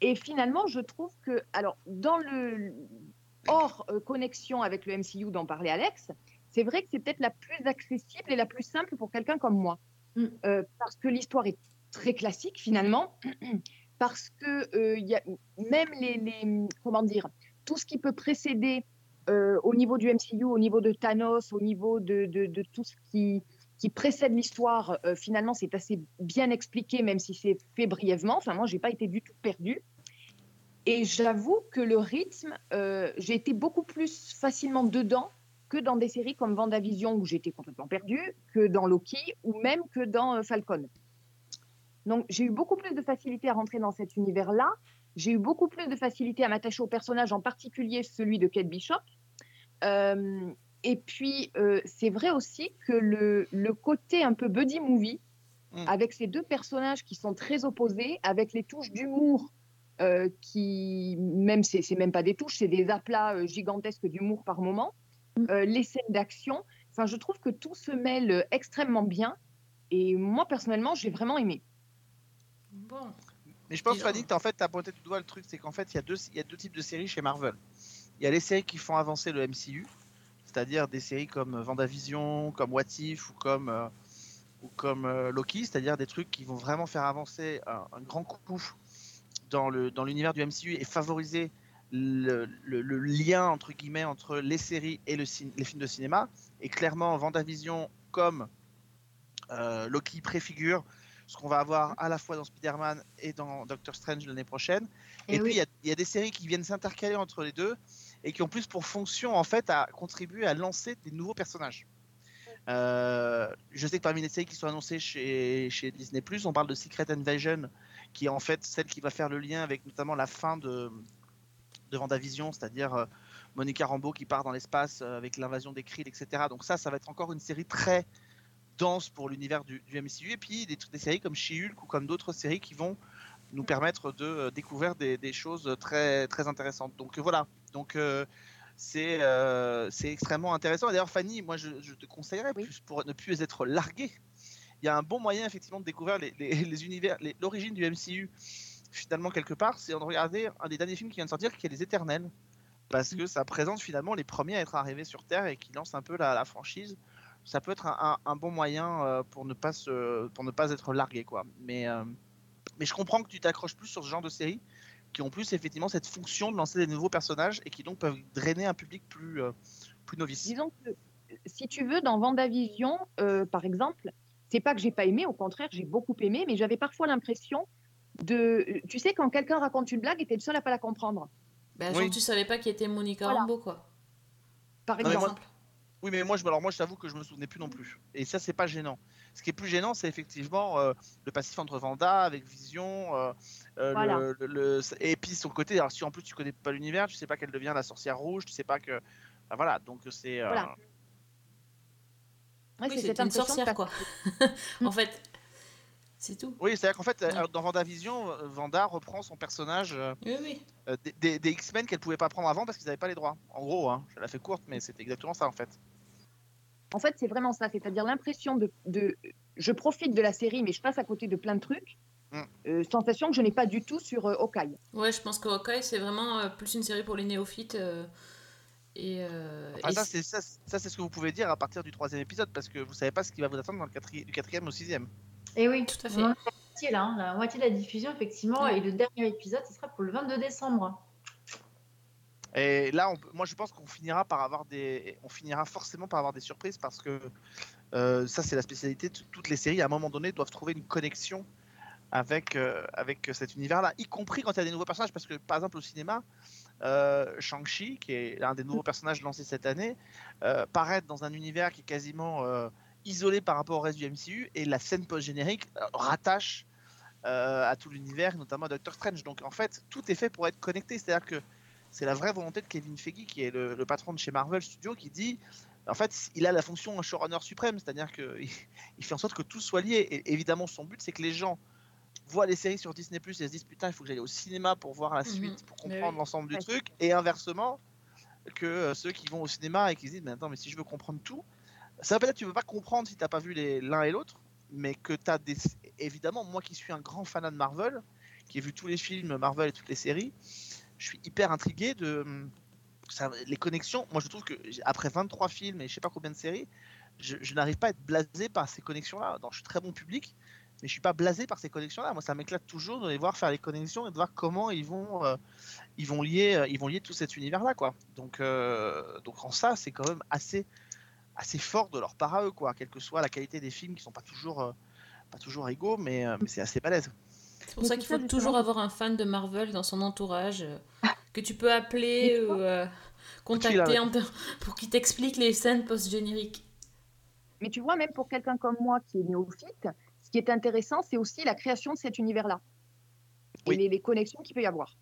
Et finalement, je trouve que, alors, dans le hors euh, connexion avec le MCU dont parlait Alex, c'est vrai que c'est peut-être la plus accessible et la plus simple pour quelqu'un comme moi. Mm. Euh, parce que l'histoire est très classique finalement, parce que euh, y a même les, les- comment dire, tout ce qui peut précéder euh, au niveau du MCU, au niveau de Thanos, au niveau de, de- de tout ce qui, qui précède l'histoire, euh, finalement c'est assez bien expliqué, même si c'est fait brièvement. Enfin, moi, j'ai pas été du tout perdue. Et j'avoue que le rythme, euh, j'ai été beaucoup plus facilement dedans que dans des séries comme Vendavision où j'étais complètement perdue, que dans Loki ou même que dans euh, Falcon. Donc j'ai eu beaucoup plus de facilité à rentrer dans cet univers-là. J'ai eu beaucoup plus de facilité à m'attacher au personnage, en particulier celui de Kate Bishop. Et puis euh, c'est vrai aussi que le, le côté un peu buddy movie, Mm. avec ces deux personnages qui sont très opposés, avec les touches d'humour euh, qui, même c'est c'est même pas des touches, c'est des aplats euh, gigantesques d'humour par moment, euh, les scènes d'action. Enfin, je trouve que tout se mêle extrêmement bien. Et moi, personnellement, j'ai vraiment aimé. Bon. Mais je pense. Fanny, que t'as- en fait, tu as pointé du doigt le truc, c'est qu'en fait, il y, a deux- il y a deux types de séries chez Marvel. Il y a les séries qui font avancer le MCU, c'est-à-dire des séries comme Vendavision, comme What If ou comme, euh, ou comme euh, Loki, c'est-à-dire des trucs qui vont vraiment faire avancer un, un grand coup dans le dans l'univers du MCU et favoriser le, le- le lien entre guillemets entre les séries et le les films de cinéma. Et clairement, Vendavision comme euh, Loki préfigure ce qu'on va avoir à la fois dans Spider-Man et dans Doctor Strange l'année prochaine. Et, Eh puis, il y a- il y, a des séries qui viennent s'intercaler entre les deux et qui ont plus pour fonction, en fait, à contribuer à lancer des nouveaux personnages. Euh, je sais que parmi les séries qui sont annoncées chez, chez Disney+, on parle de Secret Invasion, qui est en fait celle qui va faire le lien avec notamment la fin de, de Vendavision, c'est-à-dire euh, Monica Rambeau qui part dans l'espace euh, avec l'invasion des Kree, etc. Donc ça, ça va être encore une série très dense pour l'univers du, MCU. Et puis des, des séries comme She-Hulk ou comme d'autres séries qui vont nous permettre de découvrir des, des choses très, très intéressantes. Donc voilà, donc euh, c'est euh, c'est extrêmement intéressant. D'ailleurs, Fanny, moi je, je te conseillerais, Oui. plus pour ne plus être largué, il y a un bon moyen effectivement de découvrir les, les- les univers, l'origine du MCU finalement quelque part, c'est de regarder un des derniers films qui vient de sortir, qui est Les Éternels. Parce que ça présente finalement les premiers à être arrivés sur Terre et qui lance un peu la, la franchise. Ça peut être un, un- un bon moyen euh, pour ne pas se, pour ne pas être largué quoi. Mais euh, mais je comprends que tu t'accroches plus sur ce genre de séries qui ont plus effectivement cette fonction de lancer des nouveaux personnages et qui donc peuvent drainer un public plus euh, plus novice. Disons que, si tu veux, dans Vendavision, euh, par exemple, c'est pas que j'ai pas aimé, au contraire, j'ai beaucoup aimé, mais j'avais parfois l'impression de. Tu sais, quand quelqu'un raconte une blague et t'es le seul à pas la comprendre, Ben, Oui. genre, tu savais pas qui était Monica Voilà. Rambeau, quoi. par Non, mais exemple. moi- Oui, mais moi, je, alors moi, je t'avoue que je me souvenais plus non plus. Et ça, c'est pas gênant. Ce qui est plus gênant, c'est effectivement euh, le passif entre Vanda avec Vision, euh, euh, Voilà. le, le- le- et puis son côté. Alors, si en plus tu connais pas l'univers, tu sais pas qu'elle devient la sorcière rouge, tu sais pas que. Voilà, donc c'est. euh, Voilà. Ouais, Oui, c'est une sorcière, quoi. en fait, c'est tout. Oui, c'est-à-dire qu'en fait, Ouais. dans Vendavision, euh, Vanda reprend son personnage euh, Oui, oui. euh, des, des- des X-Men qu'elle pouvait pas prendre avant parce qu'ils n'avaient pas les droits. En gros, hein, je la fais courte, mais c'était exactement ça en fait. En fait, c'est vraiment ça, c'est-à-dire l'impression de, de- Je profite de la série, mais je passe à côté de plein de trucs. Mm. Euh, sensation que je n'ai pas du tout sur euh, Hawkeye. Ouais, je pense que Hawkeye, c'est vraiment euh, plus une série pour les néophytes. euh, et, euh, Enfin, et ça, c'est- c'est ça, ça, c'est ce que vous pouvez dire à partir du troisième épisode parce que vous savez pas ce qui va vous attendre dans le quatri- du quatrième au sixième. Et oui, Tout à fait. moitié là, hein, la moitié de la diffusion effectivement, Ouais. et le dernier épisode, ce sera pour le 22 décembre. Et là, moi, je pense qu'on finira par avoir des, on finira forcément par avoir des surprises parce que euh, ça, c'est la spécialité de toutes les séries. À un moment donné, doivent trouver une connexion avec euh, avec cet univers-là, y compris quand il y a des nouveaux personnages. Parce que, par exemple, au cinéma, euh, Shang-Chi, qui est l'un des nouveaux personnages lancés cette année, euh, paraît dans un univers qui est quasiment isolé par rapport au reste du MCU, et la scène post-générique rattache à tout l'univers, notamment à Doctor Strange. Donc, en fait, tout est fait pour être connecté. C'est-à-dire que c'est la vraie volonté de Kevin Feige, qui est le, le patron de chez Marvel Studios, qui dit en fait, il a la fonction showrunner suprême, c'est-à-dire qu'il il fait en sorte que tout soit lié. Et évidemment, son but, c'est que les gens voient les séries sur Disney Plus et se disent putain, il faut que j'aille au cinéma pour voir la Mhm. suite, pour comprendre oui. l'ensemble du Ouais. truc, et inversement, que euh, ceux qui vont au cinéma et qui se disent mais attends, mais si je veux comprendre tout, ça veut pas dire que tu veux pas comprendre si t'as pas vu l'un et l'autre, mais que tu as des. Évidemment, moi qui suis un grand fanat de Marvel, qui ai vu tous les films Marvel et toutes les séries, je suis hyper intrigué de. ça- les connexions. Moi, je trouve que après 23 films et je sais pas combien de séries, je, n'arrive pas à être blasé par ces connexions-là. Je suis très bon public, mais je suis pas blasé par ces connexions-là. Moi, ça m'éclate toujours de les voir faire les connexions et de voir comment ils vont, euh, ils vont lier, euh, ils vont lier tout cet univers-là, quoi. Donc, euh, donc en ça, c'est quand même assez, assez fort de leur part à eux, quoi. Quelle que soit la qualité des films, qui sont pas toujours, pas toujours égaux, mais, mais c'est assez balèze. C'est pour Mais ça qu'il faut toujours avoir un fan de Marvel dans son entourage euh, que tu peux appeler ou euh, contacter en pour qu'il t'explique les scènes post-génériques. Mais tu vois, même pour quelqu'un comme moi qui est néophyte, ce qui est intéressant, c'est aussi la création de cet univers-là. Oui. Et les, les connexions qu'il peut y avoir.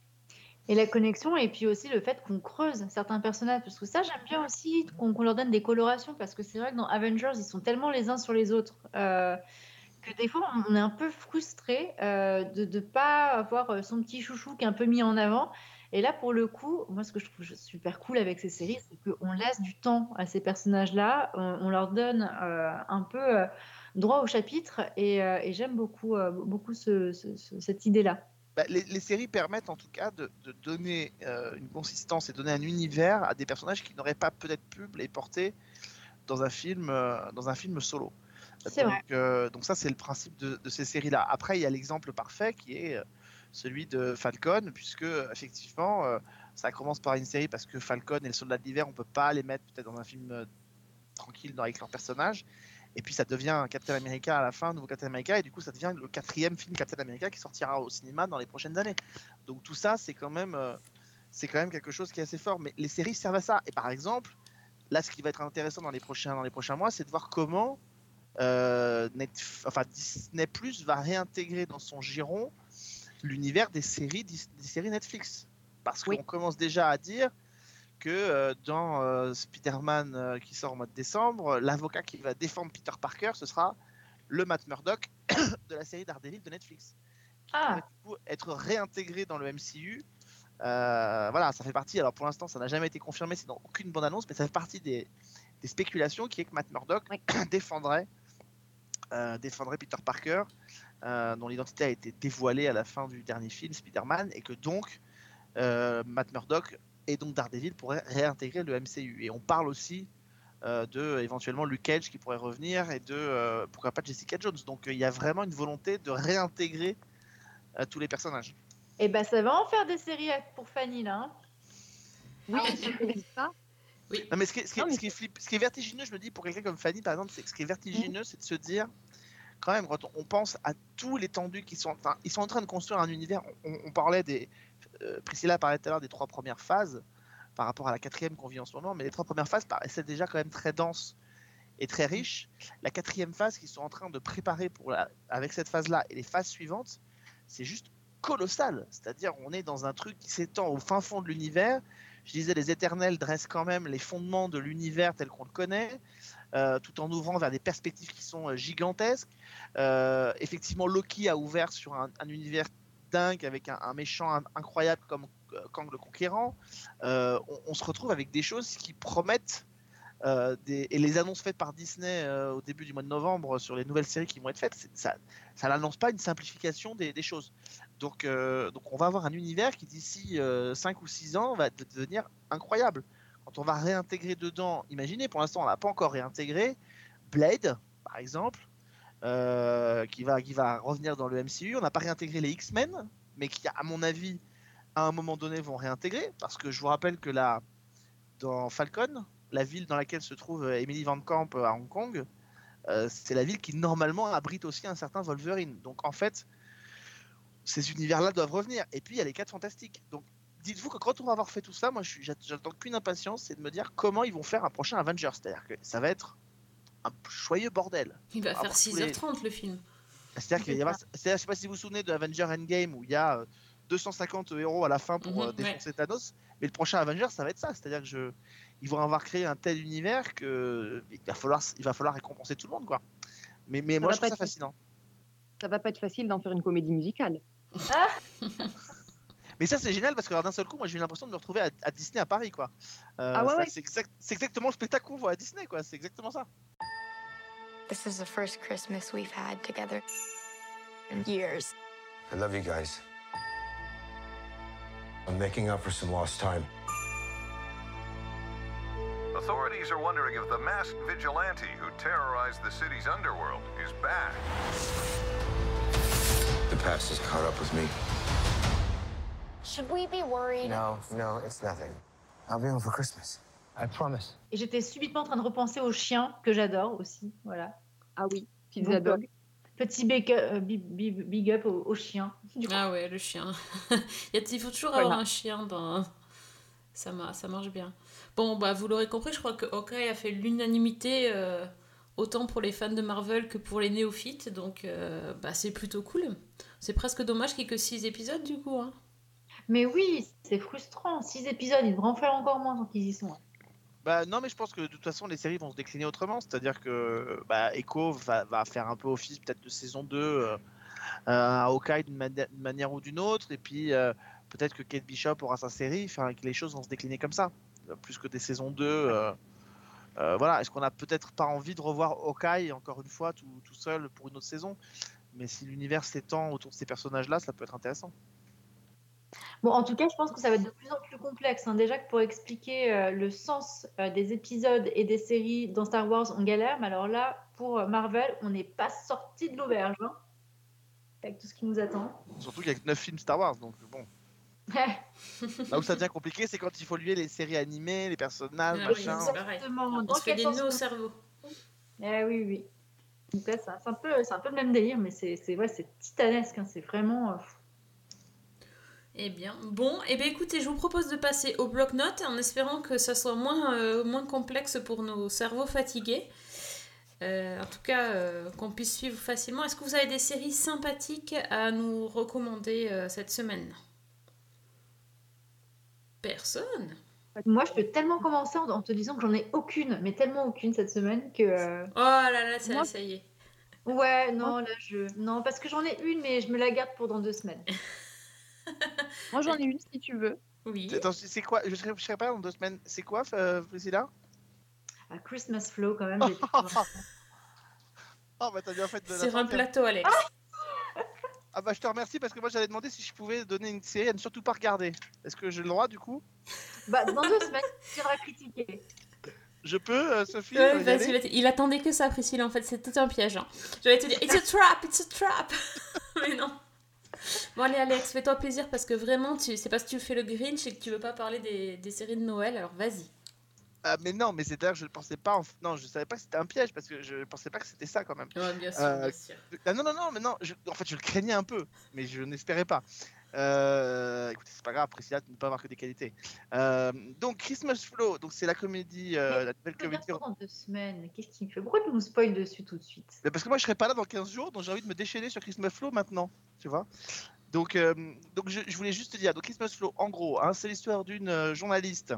Et la connexion, et puis aussi le fait qu'on creuse certains personnages, parce que ça j'aime bien aussi qu'on qu'on leur donne des colorations, parce que c'est vrai que dans Avengers, ils sont tellement les uns sur les autres, euh, que des fois on est un peu frustré euh, de ne pas avoir euh, son petit chouchou qui est un peu mis en avant. Et là, pour le coup, moi ce que je trouve super cool avec ces séries, c'est qu'on laisse du temps à ces personnages-là, on, leur donne euh, un peu droit au chapitre, et, j'aime beaucoup, beaucoup ce- ce- ce- cette idée-là. Bah, les, séries permettent en tout cas de, de donner une consistance et donner un univers à des personnages qui n'auraient pas peut-être pu les porter dans un film, dans un film solo. Euh, donc ça c'est le principe de, ces séries-là. Après il y a l'exemple parfait qui est euh, celui de Falcon, puisque effectivement euh, ça commence par une série parce que Falcon et le Soldat de l'hiver on peut pas les mettre peut-être dans un film tranquille avec leurs personnages. Et puis ça devient Captain America à la fin, nouveau Captain America, et du coup ça devient le quatrième film Captain America qui sortira au cinéma dans les prochaines années. Donc tout ça, c'est quand même, c'est quand même quelque chose qui est assez fort. Mais les séries servent à ça. Et par exemple, là, ce qui va être intéressant dans les prochains, dans les prochains mois, c'est de voir comment euh, Netf- enfin, Disney Plus va réintégrer dans son giron l'univers des séries, Dis- des séries Netflix. Parce qu'on commence déjà à dire que euh, dans euh, Spider-Man qui sort au mois de décembre, l'avocat qui va défendre Peter Parker, ce sera le Matt Murdock de la série Daredevil de Netflix. Qui Ah. pourrait, du coup, être réintégré dans le MCU. Voilà, ça fait partie. Alors pour l'instant, ça n'a jamais été confirmé, c'est dans aucune bonne annonce, mais ça fait partie des, des spéculations qui est que Matt Murdock défendrait, euh, défendrait Peter Parker, euh, dont l'identité a été dévoilée à la fin du dernier film Spider-Man, et que donc euh, Matt Murdock et donc Daredevil pourraient réintégrer le MCU. Et on parle aussi euh, de éventuellement Luke Cage qui pourrait revenir et de euh, pourquoi pas Jessica Jones. Donc euh, il y a vraiment une volonté de réintégrer euh, tous les personnages. Et ben ça va en faire des séries pour Fanny là. hein. Oui, c'est ça. Non, mais ce qui, est, ce qui est- Non, mais ce qui est flipp- ce qui est vertigineux, je me dis, pour quelqu'un comme Fanny, par exemple, c'est que ce qui est vertigineux, c'est de se dire, quand même, quand on, pense à tous les tendus qui sont, enfin, ils sont en train de construire un univers. On, on parlait des, euh, Priscilla parlait tout à l'heure des trois premières phases. par rapport à la quatrième qu'on vit en ce moment, mais les trois premières phases paraissaient déjà quand même très denses et très riches. La quatrième phase qu'ils sont en train de préparer pour la- avec cette phase-là et les phases suivantes, c'est juste colossal. C'est-à-dire, on est dans un truc qui s'étend au fin fond de l'univers. Je disais, les Éternels dressent quand même les fondements de l'univers tel qu'on le connaît, euh, tout en ouvrant vers des perspectives qui sont euh, gigantesques. Euh, effectivement, Loki a ouvert sur un, un univers dingue avec un, méchant in- incroyable comme euh, Kang le Conquérant. Euh, on, se retrouve avec des choses qui promettent. euh, et les annonces faites par Disney euh, au début du mois de novembre sur les nouvelles séries qui vont être faites, ça, n'annonce pas une simplification des, choses. Donc, euh, donc on va avoir un univers qui d'ici 5 ou 6 ans va de- devenir incroyable. Quand on va réintégrer dedans, imaginez, pour l'instant on n'a pas encore réintégré Blade, par exemple, euh, qui, va, revenir dans le MCU. On n'a pas réintégré les X-Men, mais qui, à mon avis, à un moment donné, vont réintégrer. Parce que je vous rappelle que là, dans Falcon, la ville dans laquelle se trouve euh, Emily Van Camp euh, à Hong Kong, c'est la ville qui normalement abrite aussi un certain Wolverine. Donc en fait, ces univers-là doivent revenir. Et puis il y a les 4 fantastiques. Dites-vous que quand on va avoir fait tout ça, moi j'attends qu'une impatience, c'est de me dire comment ils vont faire un prochain Avengers. C'est-à-dire que ça va être un joyeux bordel. Il va faire tous les- 6h30 le film. C'est-à-dire qu'il va y avoir. c'est-à-dire, Je sais pas si vous vous souvenez de Avenger Endgame où il y a euh, 250 héros à la fin pour euh, ouais. défoncer Thanos, mais le prochain Avenger ça va être ça. C'est-à-dire que je... ils vont avoir créé un tel univers que il va falloir, il va falloir récompenser tout le monde quoi. Mais, mais moi va je trouve ça être- fascinant. Ça va pas être facile d'en faire une comédie musicale. Mais ça c'est génial parce que d'un seul coup moi j'ai eu l'impression de me retrouver à, à Disney à Paris quoi. Euh, Ah ouais, c'est- ouais. C'est exact- c'est exactement le spectacle qu'on voit à Disney quoi. C'est exactement ça. This is the first Christmas we've had together in years. I love you guys. I'm making up for some lost time. Authorities are wondering if the masked vigilante who terrorized the city's underworld is back. The past has caught up with me. Should we be worried? No, no, it's nothing. I'll be home for Christmas. I promise. Et j'étais subitement en train de repenser aux chiens que j'adore aussi. Voilà. Ah oui, Pizza Dog. Petit big, euh, big, up. Du coup, Ah ouais, le chien. il, faut toujours Voilà. avoir un chien dans. Ça, ma- ça marche bien. Bon, bah vous l'aurez compris, je crois que Hawkeye a fait l'unanimité euh, autant pour les fans de Marvel que pour les néophytes, donc euh, bah, c'est plutôt cool. C'est presque dommage qu'il n'y ait que 6 épisodes du coup. Hein. Mais oui, c'est frustrant. Six épisodes, ils devraient en faire encore moins tant qu'ils y sont. Bah non, mais je pense que de toute façon, les séries vont se décliner autrement. C'est-à-dire que bah, Echo va, faire un peu office peut-être de saison 2 euh, euh, à Hawkeye d'une mani- d'une manière ou d'une autre. Et puis euh, peut-être que Kate Bishop aura sa série. Enfin, que les choses vont se décliner comme ça. Plus que des saisons 2. euh, euh, voilà. Est-ce qu'on a peut-être pas envie de revoir Hawkeye encore une fois tout seul pour une autre saison? Mais si l'univers s'étend autour de ces personnages-là, ça peut être intéressant. Bon, en tout cas, je pense que ça va être de plus en plus complexe. hein. Déjà que pour expliquer euh, le sens euh, des épisodes et des séries dans Star Wars, on galère. Mais alors là, pour euh, Marvel, on n'est pas sorti de l'auberge. hein. Avec tout ce qui nous attend. Surtout qu'il y a que 9 films Star Wars. Donc bon. Là où ça devient compliqué, c'est quand il faut lier les séries animées, les personnages, Ah oui, machin. pareil. Exactement. On Dans se fait des nœuds au cerveau. Eh oui, oui. Donc là, c'est un, peu, c'est un peu le même délire, mais c'est c'est- ouais, c'est titanesque. hein. C'est vraiment. euh, Eh bien, bon, eh bien écoutez, je vous propose de passer au bloc-notes en espérant que ça soit moins, euh, moins complexe pour nos cerveaux fatigués. Euh, en tout cas, euh, qu'on puisse suivre facilement. Est-ce que vous avez des séries sympathiques à nous recommander cette semaine? Personne? Moi, je peux tellement commencer en, te disant que j'en ai aucune, mais tellement aucune cette semaine que. Oh là là, ça, Moi- ça y est. Ouais, non, là, je. Non, parce que j'en ai une, mais je me la garde pour dans deux semaines. Moi, j'en ai une si tu veux. Oui. Attends, c'est quoi Je serai, je serai pas dans deux semaines. C'est quoi, euh, Priscilla? À Christmas Flow, quand même. Oh, bah t'as bien fait de la Sur un plateau, Alex. Ah, bah je te remercie parce que moi j'allais demander si je pouvais donner une série à ne surtout pas regarder. Est-ce que j'ai le droit du coup? Bah, dans deux semaines, tu viendras critiquer. Je peux, euh, Sophie euh, il attendait que ça, Priscille. En fait, c'est tout un piège. hein. J'allais te dire, it's a trap, it's a trap. Mais non. Bon, allez, Alex, fais-toi plaisir parce que vraiment, tu... c'est parce que tu fais le Grinch et que tu veux pas parler des, des séries de Noël. Alors, vas-y. Ah, mais non, mais c'est d'ailleurs je ne pensais pas. En... Non, je savais pas que c'était un piège parce que je pensais pas que c'était ça quand même. Ouais, bien sûr, Euh, bien sûr. Ah, non, non, non, mais non. je- En fait, je le craignais un peu, mais je n'espérais pas. Euh, écoutez, c'est pas grave, Priscilla, ne pas avoir que des qualités. Euh, donc, Christmas Flow, donc c'est la comédie, euh, la nouvelle comédie. dans deux semaines. Qu'est-ce qu'il me fait Pourquoi tu nous spoil dessus tout de suite? Parce que moi, je serai pas là dans 15 jours, donc j'ai envie de me déchaîner sur Christmas Flow maintenant, tu vois. Donc, euh, donc je, je voulais juste te dire, donc Christmas Flow, en gros, hein, c'est l'histoire d'une euh, journaliste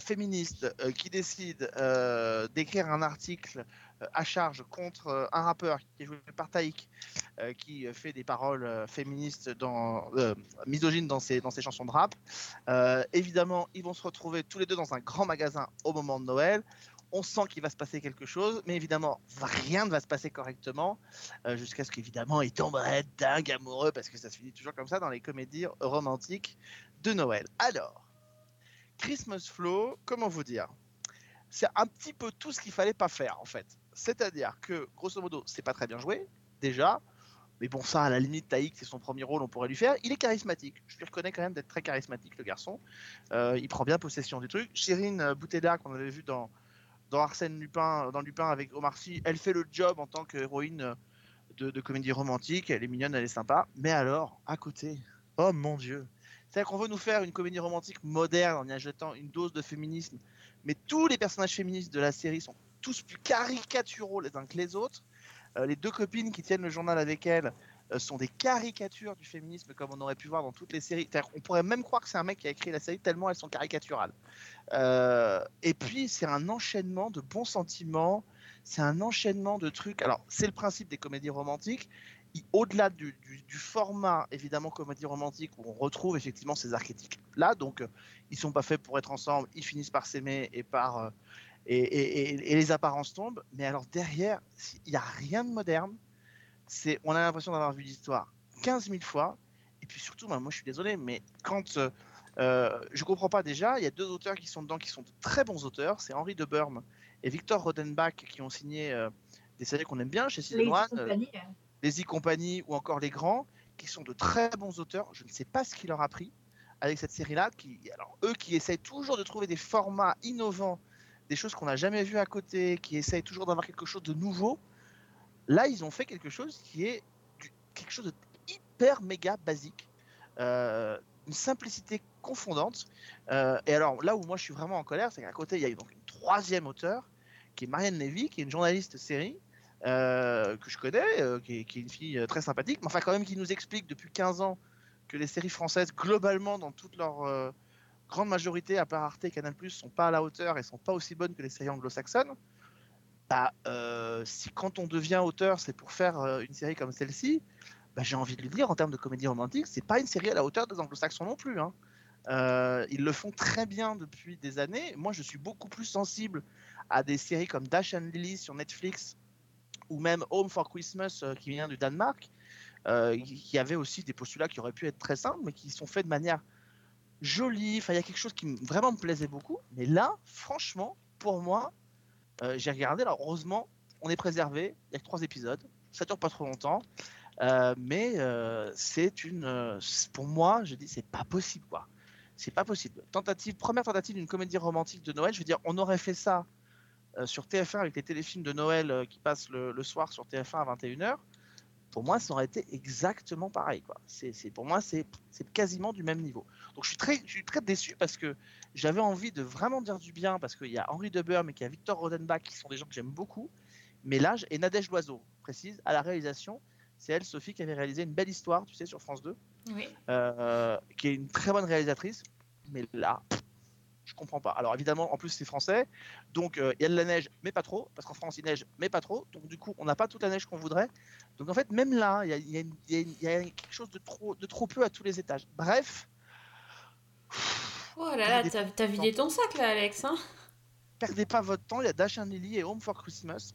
féministe qui décide d'écrire un article à charge contre un rappeur qui est joué par Taïk, euh, qui euh, fait des paroles euh, féministes, dans, misogynes dans ses, dans ses chansons de rap. Évidemment, ils vont se retrouver tous les deux dans un grand magasin au moment de Noël. On sent qu'il va se passer quelque chose, mais évidemment, rien ne va se passer correctement, jusqu'à ce qu'évidemment, ils tomberaient dingue amoureux, parce que ça se finit toujours comme ça dans les comédies romantiques de Noël. Alors, Christmas Flow, comment vous dire? C'est un petit peu tout ce qu'il fallait pas faire, en fait. C'est-à-dire que, grosso modo, c'est pas très bien joué, déjà. Mais bon, ça, à la limite, Taïk, c'est son premier rôle, on pourrait lui faire. Il est charismatique. Je lui reconnais quand même d'être très charismatique, le garçon. Euh, il prend bien possession du truc. Chérine euh, Boutella, qu'on avait vu dans, dans Arsène Lupin, dans Lupin avec Omar Sy, elle fait le job en tant qu'héroïne euh, de, de comédie romantique. Elle est mignonne, elle est sympa. Mais alors, à côté, oh mon Dieu. C'est-à-dire qu'on veut nous faire une comédie romantique moderne en y ajoutant une dose de féminisme. Mais tous les personnages féministes de la série sont tous plus caricaturaux les uns que les autres. Euh, les deux copines qui tiennent le journal avec elle euh, sont des caricatures du féminisme comme on aurait pu voir dans toutes les séries. Qu'on pourrait même croire que c'est un mec qui a écrit la série tellement elles sont caricaturales. Euh, et puis c'est un enchaînement de bons sentiments, c'est un enchaînement de trucs. Alors c'est le principe des comédies romantiques. Au-delà du, format évidemment comédie romantique où on retrouve effectivement ces archétypes là, donc ils sont pas faits pour être ensemble, ils finissent par s'aimer et par et, et- et- et les apparences tombent. Mais alors derrière, il n'y a rien de moderne. C'est, on a l'impression d'avoir vu l'histoire 15 000 fois. Et puis surtout, bah, moi je suis désolé, mais quand euh, euh, je comprends pas déjà, il y a deux auteurs qui sont dedans qui sont de très bons auteurs, c'est Henri de Burme et Victor Rodenbach qui ont signé euh, des séries qu'on aime bien chez Les Season One, euh, hein. les e-compagnies ou encore les grands, qui sont de très bons auteurs. Je ne sais pas ce qui leur a pris avec cette série-là. Qui, alors eux qui essayent toujours de trouver des formats innovants, des choses qu'on n'a jamais vues à côté, qui essayent toujours d'avoir quelque chose de nouveau. Là, ils ont fait quelque chose qui est quelque chose de hyper méga basique, euh, une simplicité confondante. Euh, et alors là où moi je suis vraiment en colère, c'est qu'à côté il y a donc une troisième auteure qui est Marianne Levy, qui est une journaliste série euh, que je connais, qui, est, une fille très sympathique, mais enfin quand même qui nous explique depuis 15 ans que les séries françaises, globalement, dans toute leur euh, grande majorité, à part Arte et Canal+, sont pas à la hauteur et sont pas aussi bonnes que les séries anglo-saxonnes. Bah, euh, si quand on devient auteur, c'est pour faire euh, une série comme celle-ci, bah, j'ai envie de lui dire, en termes de comédie romantique, c'est pas une série à la hauteur des anglo-saxons non plus. hein. Euh, ils le font très bien depuis des années. Moi, je suis beaucoup plus sensible à des séries comme Dash and Lily sur Netflix ou même Home for Christmas qui vient du Danemark, euh, qui avait aussi des postulats qui auraient pu être très simples, mais qui sont faits de manière jolie. Enfin, il y a quelque chose qui me- vraiment me plaisait beaucoup. Mais là, franchement, pour moi, euh, j'ai regardé. Alors, heureusement, on est préservé. Il y a que trois épisodes. Ça dure pas trop longtemps. Euh, mais euh, c'est une. pour moi, je dis, c'est pas possible, quoi. C'est pas possible. Tentative, première tentative d'une comédie romantique de Noël. Je veux dire, on aurait fait ça sur TF1 avec les téléfilms de Noël qui passent le, le soir sur TF1 à 21h. Pour moi, ça aurait été exactement pareil, quoi. C'est, c'est- pour moi, c'est, c'est quasiment du même niveau. Donc, je suis très, je suis très déçu parce que j'avais envie de vraiment dire du bien parce qu'il y a Henri Deburme et qu'il y a Victor Rodenbach qui sont des gens que j'aime beaucoup. Mais là, et Nadège Loiseau, précise, à la réalisation, c'est elle, Sophie, qui avait réalisé une belle histoire, tu sais, sur France 2, Oui. euh, qui est une très bonne réalisatrice. Mais là, pff, je comprends pas. Alors évidemment, en plus c'est français, donc euh, il y a de la neige, mais pas trop, parce qu'en France il neige, mais pas trop. Donc du coup, on n'a pas toute la neige qu'on voudrait. Donc en fait, même là, il y a, il y a une- il y a une- il y a quelque chose de trop, de trop peu à tous les étages. Bref, Oh là là, t'as t'as vidé ton sac là, Alex. Hein perdez pas votre temps. Il y a Dash and Lily et Home for Christmas.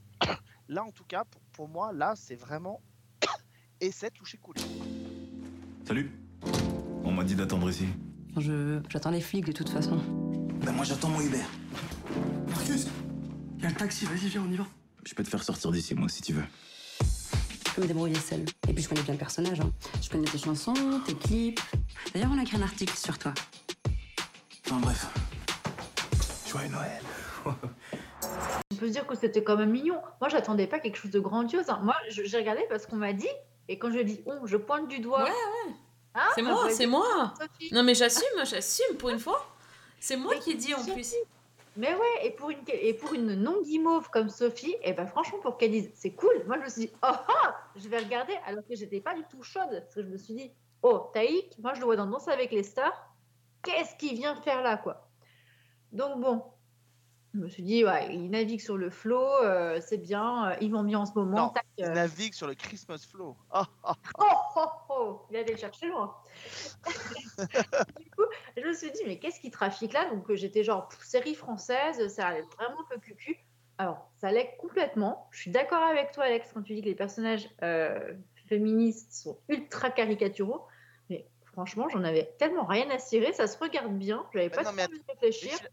là, en tout cas, pour, pour moi, là, c'est vraiment essai touché coulé. Salut. On m'a dit d'attendre ici. Je, j'attends les flics de toute façon. Ben moi j'attends mon Uber. Marcus, Y'a le taxi, vas-y viens, on y va. Je peux te faire sortir d'ici moi si tu veux. je peux me débrouiller seule. Et puis je connais bien le personnage. hein. Je connais tes chansons, tes clips. D'ailleurs, on a écrit un article sur toi. Enfin bref. Joyeux Noël. On peut se dire que c'était quand même mignon. Moi, j'attendais pas quelque chose de grandiose. hein. Moi, j'ai regardé parce qu'on m'a dit, et quand je dis on, je pointe du doigt Hein C'est moi, c'est moi. Non mais j'assume, j'assume pour une fois. C'est moi Mais qui dis en plus. Mais ouais, et pour une, et pour une non-guimauve comme Sophie, et ben franchement, pour qu'elle dise c'est cool, moi je me suis dit, oh ah, je vais regarder, alors que j'étais pas du tout chaude. Parce que je me suis dit, oh, Taïk, moi je le vois dans Danse avec les stars, qu'est-ce qu'il vient faire là, quoi Donc bon, je me suis dit, ouais, il navigue sur le flot, euh, c'est bien, euh, ils vont bien en ce moment. Non, tac, il euh, navigue sur le Christmas flow. Ah. Oh, oh, oh, il allait le chercher loin. du coup, je me suis dit, mais qu'est-ce qui trafique là? Donc, euh, j'étais genre, série française, ça allait vraiment un peu cucu. Alors, ça allait complètement. Je suis d'accord avec toi, Alex, quand tu dis que les personnages euh, féministes sont ultra caricaturaux. Mais franchement, j'en avais tellement rien à cirer. Ça se regarde bien. J'avais Mais pas non, mais de réfléchir. Mais je,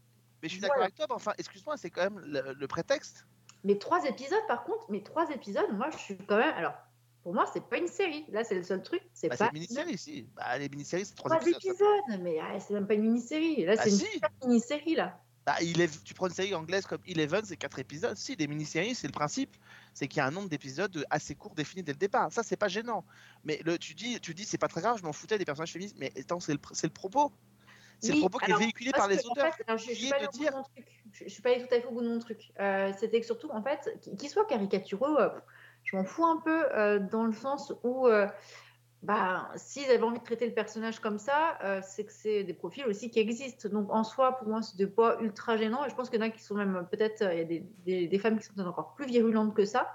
mais je suis d'accord Voilà. avec toi, mais enfin, excuse-moi, c'est quand même le, le prétexte. Mais trois épisodes, par contre, mais trois épisodes, moi, je suis quand même. Alors, pour moi, c'est pas une série. Là, c'est le seul truc. C'est Bah, pas c'est une mini-série, si. Bah, les mini-séries, c'est trois, Trois épisodes. ça- épisodes, mais ah, c'est même pas une mini-série. Là, Bah, c'est une si. mini-série, là. Bah, Eleven- tu prends une série anglaise comme Eleven, c'est quatre épisodes. Si, les mini-séries, c'est le principe, c'est qu'il y a un nombre d'épisodes assez court défini dès le départ. Ça, c'est pas gênant. Mais le, tu dis, tu dis, c'est pas très grave, je m'en foutais des personnages féministes. Mais attends, c'est le, le propos. C'est le propos qui est véhiculé par les que, en auteurs. fait, alors, je, suis est pas allée dire- suis pas tout à fait au bout de mon truc. Euh, C'était que surtout, en fait, qu'ils soient caricaturaux, euh, je m'en fous un peu euh, dans le sens où, euh, bah, s'ils avaient envie de traiter le personnage comme ça, euh, c'est que c'est des profils aussi qui existent. Donc, en soi, pour moi, c'était pas ultra gênant. Et je pense qu'il y en a qui sont même, peut-être, euh, il y a des, des- femmes qui sont encore plus virulentes que ça.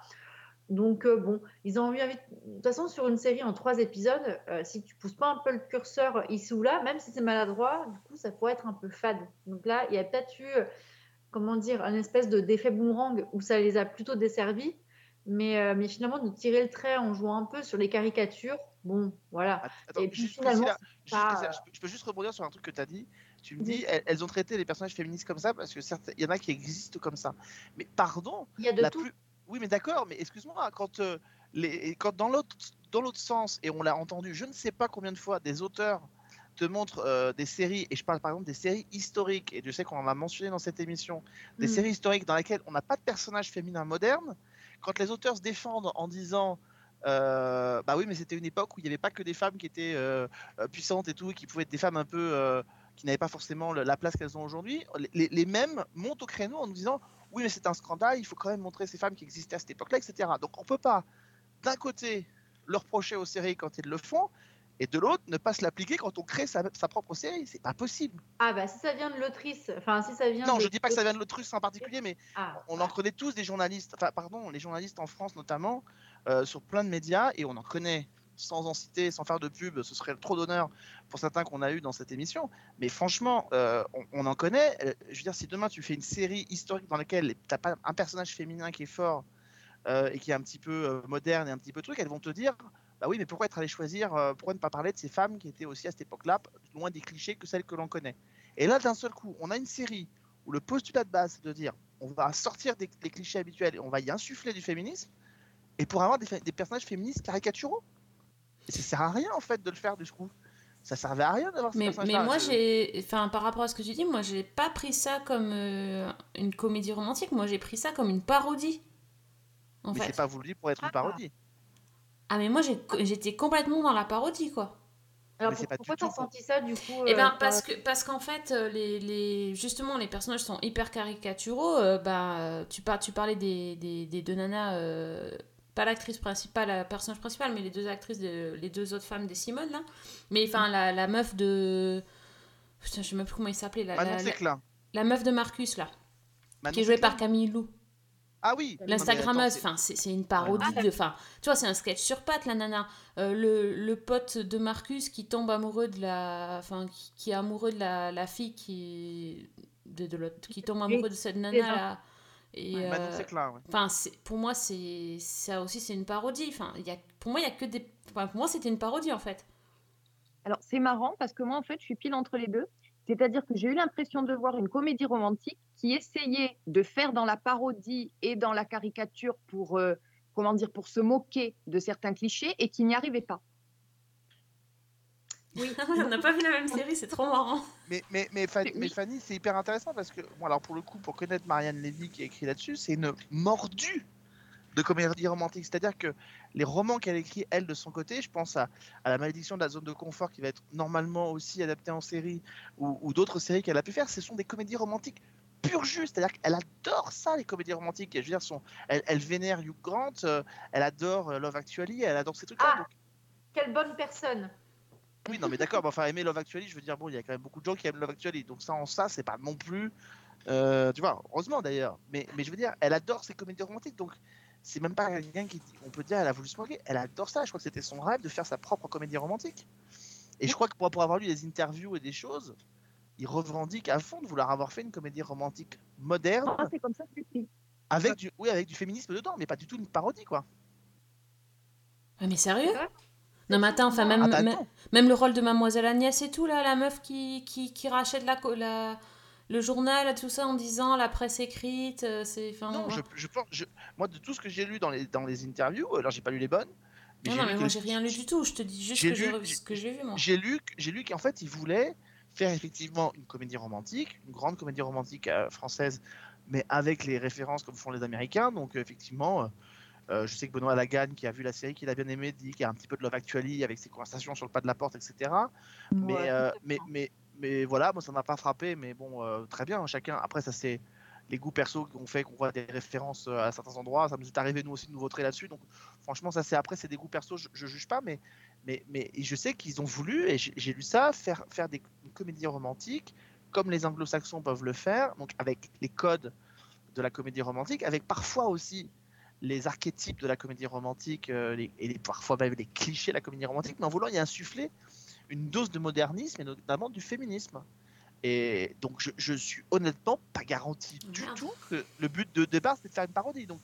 Donc, bon, ils ont envie. De toute façon, sur une série en trois épisodes, si tu pousses pas un peu le curseur ici ou là, même si c'est maladroit, du coup, ça pourrait être un peu fade. Donc là, il y a peut-être eu, comment dire, un espèce de d'effet boomerang où ça les a plutôt desservis. Mais, euh, mais finalement, de tirer le trait en jouant un peu sur les caricatures, bon, voilà. Attends, Et puis juste finalement, juste je, peux, juste rebondir sur un truc que tu as dit. Tu me Oui. dis, elles, elles ont traité les personnages féministes comme ça parce que certes, il y en a qui existent comme ça. Mais pardon, Il y a de la tout. plus- Oui, mais d'accord, mais excuse-moi, quand, euh, les, quand dans l'autre dans l'autre sens, et on l'a entendu, je ne sais pas combien de fois, des auteurs te montrent euh, des séries, et je parle par exemple des séries historiques, et je sais qu'on en a mentionné dans cette émission, des Mm. séries historiques dans lesquelles on n'a pas de personnage féminin moderne, quand les auteurs se défendent en disant euh, bah oui, mais c'était une époque où il n'y avait pas que des femmes qui étaient euh, euh, puissantes et tout, et qui pouvaient être des femmes un peu euh, qui n'avaient pas forcément la place qu'elles ont aujourd'hui. Les, mêmes montent au créneau en nous disant oui, mais c'est un scandale, il faut quand même montrer ces femmes qui existaient à cette époque-là, etc. Donc on peut pas, d'un côté, leur reprocher aux séries quand ils le font, et de l'autre, ne pas se l'appliquer quand on crée sa, sa propre série. C'est pas possible. Ah, bah, si ça vient de l'autrice, enfin, si ça vient Non, de- je dis pas que ça vient de l'autrice en particulier, mais Ah, on en connaît tous des journalistes, enfin, pardon, les journalistes en France notamment, euh, sur plein de médias, et on en connaît, sans en citer, sans faire de pub, ce serait trop d'honneur pour certains qu'on a eu dans cette émission. Mais franchement, euh, on, on en connaît. Euh, je veux dire, si demain tu fais une série historique dans laquelle t'as pas un personnage féminin qui est fort euh, et qui est un petit peu euh, moderne et un petit peu truc, elles vont te dire. Bah oui, mais pourquoi être allé choisir, euh, pourquoi ne pas parler de ces femmes qui étaient aussi à cette époque-là, loin des clichés que celles que l'on connaît Et là, d'un seul coup, on a une série où le postulat de base, c'est de dire on va sortir des, des clichés habituels et on va y insuffler du féminisme, et pour avoir des, personnages féministes caricaturaux. Et ça sert à rien en fait de le faire du coup. Ça servait à rien d'avoir ces Mais, mais moi, j'ai. Enfin, par rapport à ce que tu dis, moi, j'ai pas pris ça comme euh, une comédie romantique. Moi, j'ai pris ça comme une parodie. En Mais c'est pas voulu pour être une parodie. Ah, mais moi, j'étais complètement dans la parodie, quoi. Alors, Mais pour- pourquoi t'as senti ça, du coup Eh euh, ben parce que parce qu'en fait euh, les, les justement les personnages sont hyper caricaturaux. euh, bah tu par, tu parlais des, des, des deux nanas, euh, pas l'actrice principale, la personnage principal, mais les deux actrices, de, les deux autres femmes des Simone là. Mais enfin la, la meuf de putain je sais même plus comment il s'appelait la, la, meuf de Marcus là, Manon qui est jouée par Camille Lou. Ah oui. L'instagrammeuse, enfin, c'est c'est une parodie de. Enfin, tu vois, c'est un sketch sur pattes, la nana. Euh, le, le pote de Marcus qui tombe amoureux de la. Enfin, qui, qui est amoureux de la, la fille qui. De, de l'autre. Qui tombe amoureux de cette nana là. Et, Ouais, Manon euh, ouais. Enfin, c'est- pour moi, c'est ça aussi, c'est une parodie. Enfin, il y a, pour moi, il y a que des. Enfin, pour moi, c'était une parodie en fait. Alors, c'est marrant parce que moi, en fait, je suis pile entre les deux. C'est-à-dire que j'ai eu l'impression de voir une comédie romantique qui essayait de faire dans la parodie et dans la caricature pour, euh, comment dire, pour se moquer de certains clichés et qui n'y arrivait pas. Oui. on n'a pas vu la même série, c'est trop marrant. Mais, mais, mais, Fanny, mais Fanny, c'est hyper intéressant parce que, bon, alors pour le coup, pour connaître Marianne Lévy qui a écrit là-dessus, c'est une mordue de comédie romantique. C'est-à-dire que les romans qu'elle écrit, elle, de son côté, je pense à, à La malédiction de la zone de confort qui va être normalement aussi adaptée en série ou, ou d'autres séries qu'elle a pu faire, ce sont des comédies romantiques pur jus. C'est-à-dire qu'elle adore ça, les comédies romantiques. Et je veux dire, son, elle, elle vénère Hugh Grant, euh, elle adore euh, Love Actually, elle adore ces trucs-là. Ah, donc- quelle bonne personne. Oui, non, mais d'accord, mais enfin, aimer Love Actually, je veux dire, bon, il y a quand même beaucoup de gens qui aiment Love Actually. Donc, ça, en ça, c'est pas non plus. euh, tu vois, heureusement d'ailleurs. Mais, mais je veux dire, elle adore ces comédies romantiques. Donc, c'est même pas quelqu'un qui. On peut dire, elle a voulu se moquer. Elle adore ça. Je crois que c'était son rêve de faire sa propre comédie romantique. Et je crois que pour, pour avoir lu des interviews et des choses, il revendique à fond de vouloir avoir fait une comédie romantique moderne. Ah, c'est comme ça que c'est écrit. Avec du, oui, avec du féminisme dedans, mais pas du tout une parodie, quoi. Ah, mais sérieux? Non, mais attends, enfin, même, Ah bah même, le rôle de Mademoiselle Agnès et tout, là, la meuf qui, qui, qui rachète la, co- la, le journal, tout ça, en disant la presse écrite, euh, c'est. enfin, Non, on je, je pense, je- moi, de tout ce que j'ai lu dans les, dans les interviews, alors j'ai pas lu les bonnes. Non, non, mais moi, j'ai rien lu du tout. Je te dis juste que lu- ce que j'ai vu, moi. J'ai lu, lu qu'en fait, il voulait faire effectivement une comédie romantique, une grande comédie romantique euh, française, mais avec les références comme font les Américains. Donc, euh, effectivement, euh, euh, je sais que Benoît Laganne, qui a vu la série, qu'il a bien aimé, dit qu'il y a un petit peu de Love Actually avec ses conversations sur le pas de la porte, etc. Mais, Ouais, euh, mais, mais, mais voilà, moi, ça m'a pas frappé. Mais bon, euh, très bien, chacun. Après, ça, c'est les goûts perso qu'on fait, qu'on voit des références euh, à certains endroits. Ça nous est arrivé, nous aussi, de nous voter là-dessus. Donc, franchement, ça, c'est après, c'est des goûts perso, je, je juge pas, mais mais, mais je sais qu'ils ont voulu, et j'ai lu ça, faire, faire des une comédie romantique comme les anglo-saxons peuvent le faire, donc avec les codes de la comédie romantique, avec parfois aussi les archétypes de la comédie romantique euh, et parfois même les clichés de la comédie romantique, mais en voulant y insuffler une dose de modernisme et notamment du féminisme. Et donc je, je suis honnêtement pas garanti du tout que le but de départ c'était de faire une parodie. Donc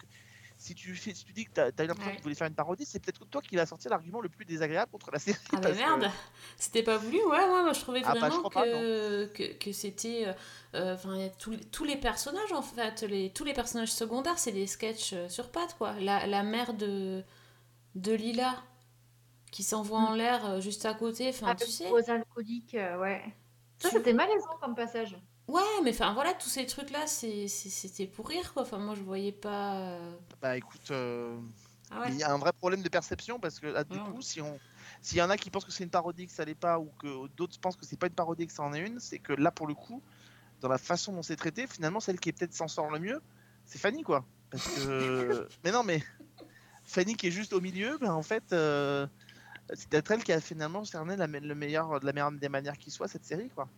si tu, fais, si tu dis que tu as, eu l'impression Ouais. qu'ils voulaient faire une parodie, c'est peut-être toi qui vas sortir l'argument le plus désagréable contre la série. Ah, que- merde C'était pas voulu Ouais, ouais, moi je trouvais Ah, bah, je vraiment pas, que, que, que c'était. euh, euh, Enfin, tous les- tous les personnages, en fait, les, tous les personnages secondaires, c'est des sketchs euh, sur pattes, quoi. La, la mère de, de Lila, qui s'envoie en l'air euh, juste à côté, enfin, Avec tu sais. aux alcooliques, euh, ouais. Ça, c'était malaisant comme passage. Ouais, mais enfin, voilà, tous ces trucs-là, c'était pour rire, quoi. Enfin, moi, je voyais pas. euh, Bah écoute, euh, Ah ouais. il y a un vrai problème de perception parce que là, du coup, si on, s'il y en a qui pensent que c'est une parodie, que ça l'est pas, ou que d'autres pensent que c'est pas une parodie, que ça en est une, c'est que là, pour le coup, dans la façon dont c'est traité, finalement, celle qui est peut-être s'en sort le mieux, c'est Fanny, quoi. Parce que, mais non, mais Fanny qui est juste au milieu, ben en fait, euh, c'est peut-être elle qui a finalement cerné la, le meilleur, de la meilleure des manières qui soit cette série, quoi.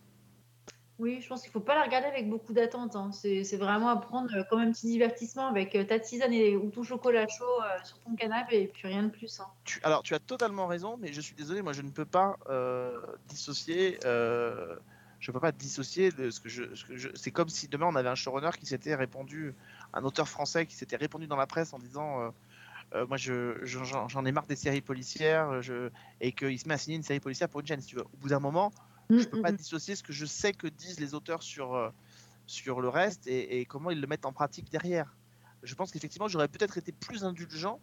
Oui, je pense qu'il faut pas la regarder avec beaucoup d'attente. hein. C'est vraiment à prendre euh, comme un petit divertissement avec euh, ta tisane et, ou ton chocolat chaud euh, sur ton canapé et puis rien de plus. hein. Tu- alors, tu as totalement raison, mais je suis désolé, moi je ne peux pas euh, dissocier. euh, je peux pas dissocier de ce que je. ce c'est comme si demain on avait un showrunner qui s'était répandu, un auteur français qui s'était répandu dans la presse en disant. Euh, euh, moi, je, je- j'en, ai marre des séries policières, je, et qu'il se met à signer une série policière pour une chaîne, si tu veux. Au bout d'un moment, je peux pas dissocier ce que je sais que disent les auteurs sur, euh, sur le reste et, et comment ils le mettent en pratique derrière. Je pense qu'effectivement, j'aurais peut-être été plus indulgent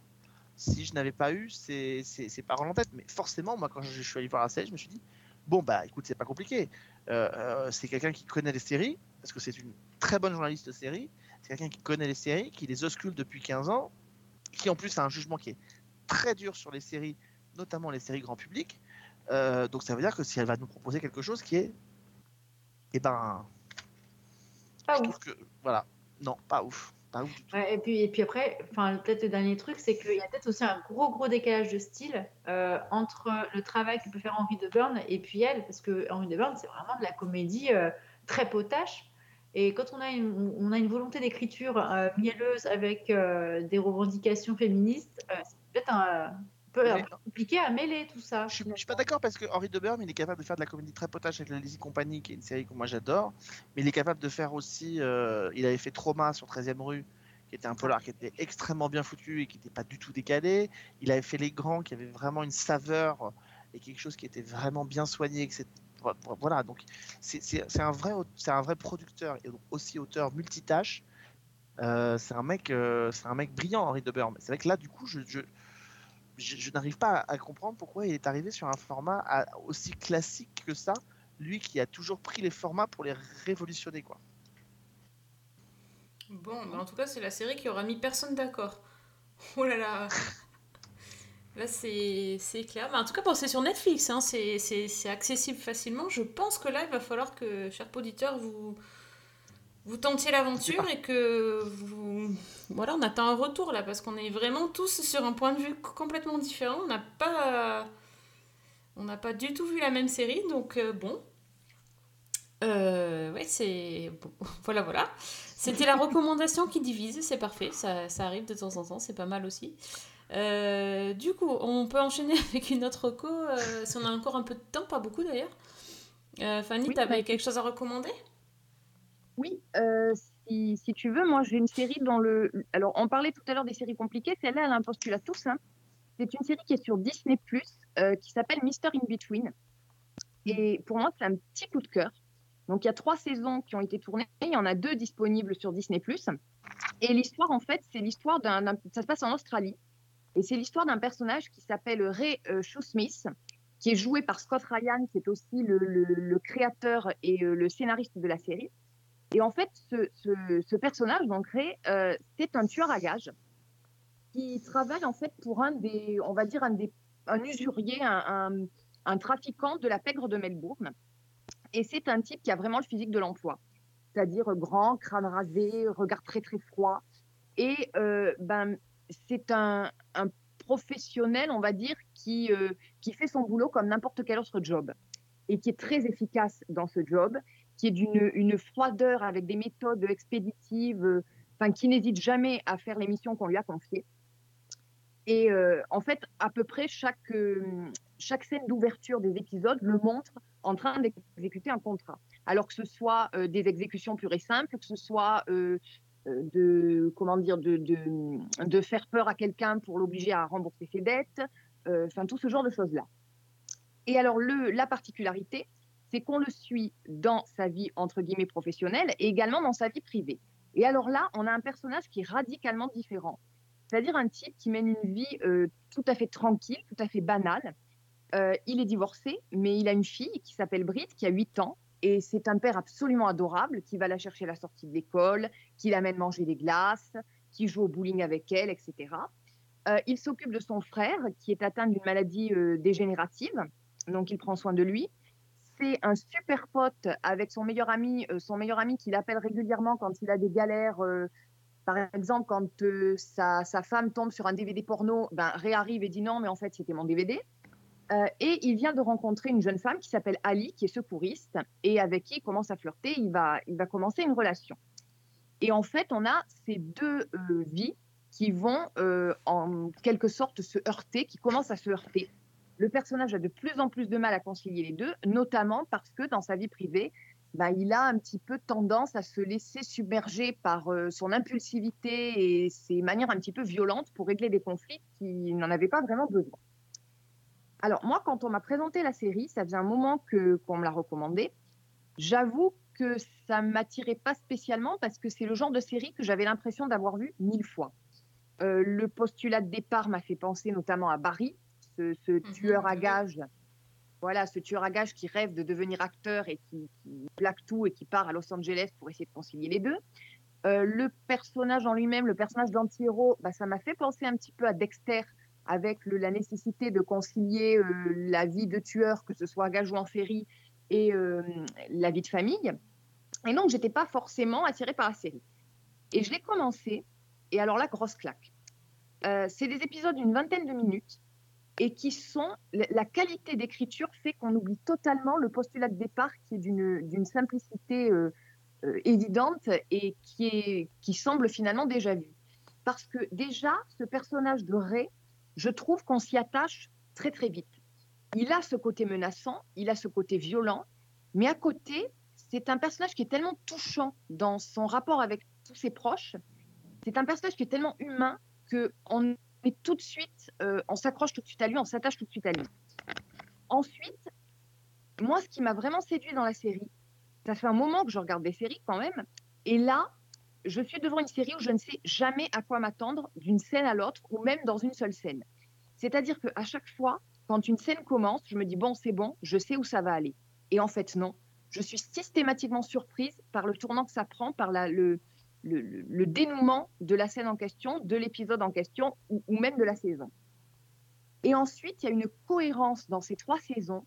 si je n'avais pas eu ces, ces, ces paroles en tête. Mais forcément, moi, quand je suis allé voir la série, je me suis dit, bon, bah écoute, c'est pas compliqué. Euh, euh, c'est quelqu'un qui connaît les séries, parce que c'est une très bonne journaliste de séries. C'est quelqu'un qui connaît les séries, qui les auscule depuis 15 ans, qui en plus a un jugement qui est très dur sur les séries, notamment les séries grand public. Euh, donc ça veut dire que si elle va nous proposer quelque chose qui est, eh ben, Pas je ouf. que, voilà, non, pas ouf, pas ouf du tout. Ouais, et puis, et puis après, enfin, peut-être le dernier truc, c'est qu'il y a peut-être aussi un gros, gros décalage de style euh, entre le travail que peut faire Henri de Burn et puis elle, parce que Henri de Burn, c'est vraiment de la comédie euh, très potache. Et quand on a une, on a une volonté d'écriture euh, mielleuse avec euh, des revendications féministes, euh, c'est peut-être un, peu, un Mais- peu compliqué à mêler tout ça. Je je suis pas d'accord parce que Henri de Burme, il est capable de faire de la comédie très potache avec la Lazy Company, qui est une série que moi j'adore. Mais il est capable de faire aussi. il avait fait Trauma sur 13e rue, qui était un polar qui était extrêmement bien foutu et qui n'était pas du tout décalé. Il avait fait Les Grands, qui avait vraiment une saveur et quelque chose qui était vraiment bien soigné. c'est- Voilà, donc c'est un, vrai un vrai producteur et donc aussi auteur multitâche. Euh, c'est un mec, euh, c'est un mec brillant, Henri de Burme. C'est vrai que là, du coup, je, je, je, je n'arrive pas à, à comprendre pourquoi il est arrivé sur un format à- aussi classique que ça, lui qui a toujours pris les formats pour les révolutionner, quoi. Bon, bah, en tout cas, c'est la série qui aura mis personne d'accord. Oh là là. Là, c'est clair. Mais en tout cas, bon, c'est sur Netflix. Hein. C'est accessible facilement. Je pense que là, il va falloir que, chers auditeurs, vous, vous tentiez l'aventure et que vous... Voilà, on attend un retour là, parce qu'on est vraiment tous sur un point de vue complètement différent. On n'a pas... On n'a pas du tout vu la même série, donc euh, bon. Euh, ouais, c'est... voilà, voilà. C'était la recommandation qui divise, c'est parfait. Ça, ça arrive de temps en temps, c'est pas mal aussi. Euh, du coup, on peut enchaîner avec une autre reco, euh, si on a encore un peu de temps, pas beaucoup d'ailleurs. Euh, Fanny, Oui, t'avais bah- quelque chose à recommander? Oui, si, si tu veux, moi j'ai une série dans le. Alors, on parlait tout à l'heure des séries compliquées, celle-là, elle a un postulat tout simple. C'est une série qui est sur Disney, qui s'appelle Mister In Between. Et pour moi, c'est un petit coup de cœur. Donc, il y a trois saisons qui ont été tournées, il y en a deux disponibles sur Disney. Et l'histoire, en fait, c'est l'histoire d'un- Ça se passe en Australie. Et c'est l'histoire d'un personnage qui s'appelle Ray euh, Shoesmith, qui est joué par Scott Ryan, qui est aussi le, créateur et euh, le scénariste de la série. Et en fait, ce, personnage, donc Ray, euh, c'est un tueur à gages qui travaille en fait pour un des, on va dire un des, un usurier, un, trafiquant de la pègre de Melbourne. Et c'est un type qui a vraiment le physique de l'emploi, c'est-à-dire grand, crâne rasé, regard très très froid. Et ben, c'est un, professionnel, on va dire, qui, euh, qui fait son boulot comme n'importe quel autre job et qui est très efficace dans ce job, qui est d'une une froideur avec des méthodes expéditives, euh, enfin, qui n'hésite jamais à faire les missions qu'on lui a confiées. Et euh, en fait, à peu près chaque, chaque scène d'ouverture des épisodes le montre en train d'exécuter un contrat. Alors que ce soit des exécutions pures et simples, que ce soit de, comment dire, de, de, faire peur à quelqu'un pour l'obliger à rembourser ses dettes, euh, tout ce genre de choses-là. Et alors le, la particularité, c'est qu'on le suit dans sa vie entre guillemets professionnelle et également dans sa vie privée. Et alors là, on a un personnage qui est radicalement différent. C'est-à-dire un type qui mène une vie euh, tout à fait tranquille, tout à fait banale. Euh, il est divorcé, mais il a une fille qui s'appelle Brit, qui a 8 ans. Et c'est un père absolument adorable qui va la chercher à la sortie de l'école, qui l'amène manger des glaces, qui joue au bowling avec elle, etc. Euh, il s'occupe de son frère qui est atteint d'une maladie euh, dégénérative, donc il prend soin de lui. C'est un super pote avec son meilleur ami, euh, son meilleur ami qui l'appelle régulièrement quand il a des galères. par exemple, quand sa, femme tombe sur un DVD porno, ben, Ray arrive et dit non, mais en fait, c'était mon DVD. Euh, et il vient de rencontrer une jeune femme qui s'appelle Ali, qui est secouriste, et avec qui il commence à flirter. Il va, il va commencer une relation. Et en fait, on a ces deux euh, vies qui vont euh, en quelque sorte se heurter, qui commencent à se heurter. Le personnage a de plus en plus de mal à concilier les deux, notamment parce que dans sa vie privée, bah, il a un petit peu tendance à se laisser submerger par son impulsivité et ses manières un petit peu violentes pour régler des conflits qui n'en avaient pas vraiment besoin. Alors moi, quand on m'a présenté la série, ça faisait un moment que qu'on me l'a recommandé. J'avoue que ça ne m'attirait pas spécialement parce que c'est le genre de série que j'avais l'impression d'avoir vu mille fois. Euh, le postulat de départ m'a fait penser notamment à Barry, ce, ce tueur à gages. Voilà, ce tueur à gages qui rêve de devenir acteur et qui, qui plaque tout et qui part à Los Angeles pour essayer de concilier les deux. Euh, le personnage en lui-même, le personnage d'anti-héros, bah, ça m'a fait penser un petit peu à Dexter avec la nécessité de concilier euh, la vie de tueur, que ce soit à gage ou en série, et euh, la vie de famille. Et donc, j'étais pas forcément attirée par la série. Et je l'ai commencé, et alors là, grosse claque. Euh, c'est des épisodes d'une vingtaine de minutes et qui sont. La qualité d'écriture fait qu'on oublie totalement le postulat de départ qui est d'une simplicité évidente et qui, est, qui semble finalement déjà vu. Parce que déjà, ce personnage de Ray, je trouve qu'on s'y attache très très vite. Il a ce côté menaçant, il a ce côté violent, mais à côté, c'est un personnage qui est tellement touchant dans son rapport avec tous ses proches. C'est un personnage qui est tellement humain que on est tout de suite, euh, on s'accroche tout de suite à lui, on s'attache tout de suite à lui. Ensuite, moi, ce qui m'a vraiment séduit dans la série, ça fait un moment que je regarde des séries quand même, et là, je suis devant une série où je ne sais jamais à quoi m'attendre d'une scène à l'autre, ou même dans une seule scène. C'est-à-dire qu'à chaque fois, quand une scène commence, je me dis, bon, c'est bon, je sais où ça va aller. Et en fait, non. Je suis systématiquement surprise par le tournant que ça prend, par le, dénouement de la scène en question, de l'épisode en question, ou, même de la saison. Et ensuite, il y a une cohérence dans ces trois saisons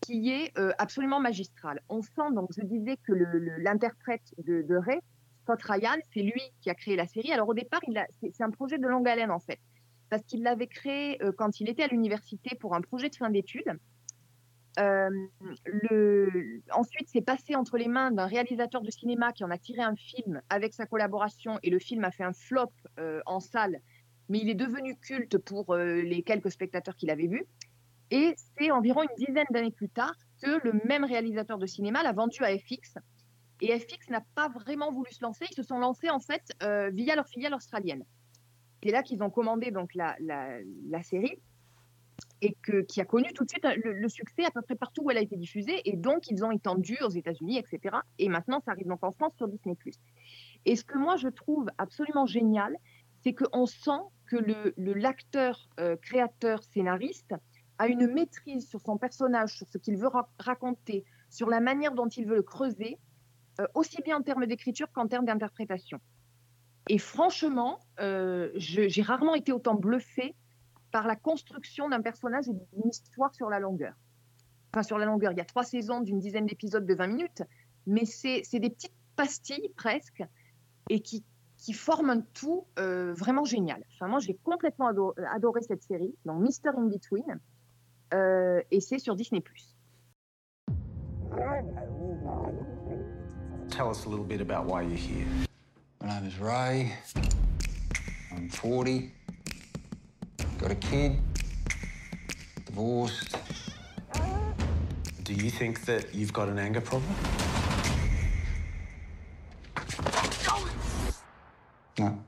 qui est euh, absolument magistrale. On sent, donc je disais que l'interprète de, de Ray, Ryan, c'est lui qui a créé la série. Alors au départ, c'est un projet de longue haleine en fait, parce qu'il l'avait créé euh, quand il était à l'université pour un projet de fin d'études. Euh. Ensuite, c'est passé entre les mains d'un réalisateur de cinéma qui en a tiré un film avec sa collaboration et le film a fait un flop euh, en salle, mais il est devenu culte pour les quelques spectateurs qui l'avaient vu. Et c'est environ une dizaine d'années plus tard que le même réalisateur de cinéma l'a vendu à FX. Et FX n'a pas vraiment voulu se lancer. Ils se sont lancés en fait euh, via leur filiale australienne. C'est là qu'ils ont commandé donc la, la, série et que, qui a connu tout de suite le, succès à peu près partout où elle a été diffusée. Et donc, ils ont étendu aux États-Unis, etc. Et maintenant, ça arrive donc en France sur Disney+. Et ce que moi, je trouve absolument génial, c'est qu'on sent que le, l'acteur, euh, créateur, scénariste a une maîtrise sur son personnage, sur ce qu'il veut ra- raconter, sur la manière dont il veut le creuser, aussi bien en termes d'écriture qu'en termes d'interprétation. Et franchement, euh, j'ai rarement été autant bluffée par la construction d'un personnage et d'une histoire sur la longueur. Enfin, sur la longueur, il y a trois saisons d'une dizaine d'épisodes de 20 minutes, mais c'est des petites pastilles presque, et qui, forment un tout euh, vraiment génial. Enfin, moi, j'ai complètement ado- adoré cette série, donc Mister In Between, euh, et c'est sur Disney+. Tell us a little bit about why you're here. My name is Ray. I'm 40. Got a kid. Divorced. Do you think that you've got an anger problem? No.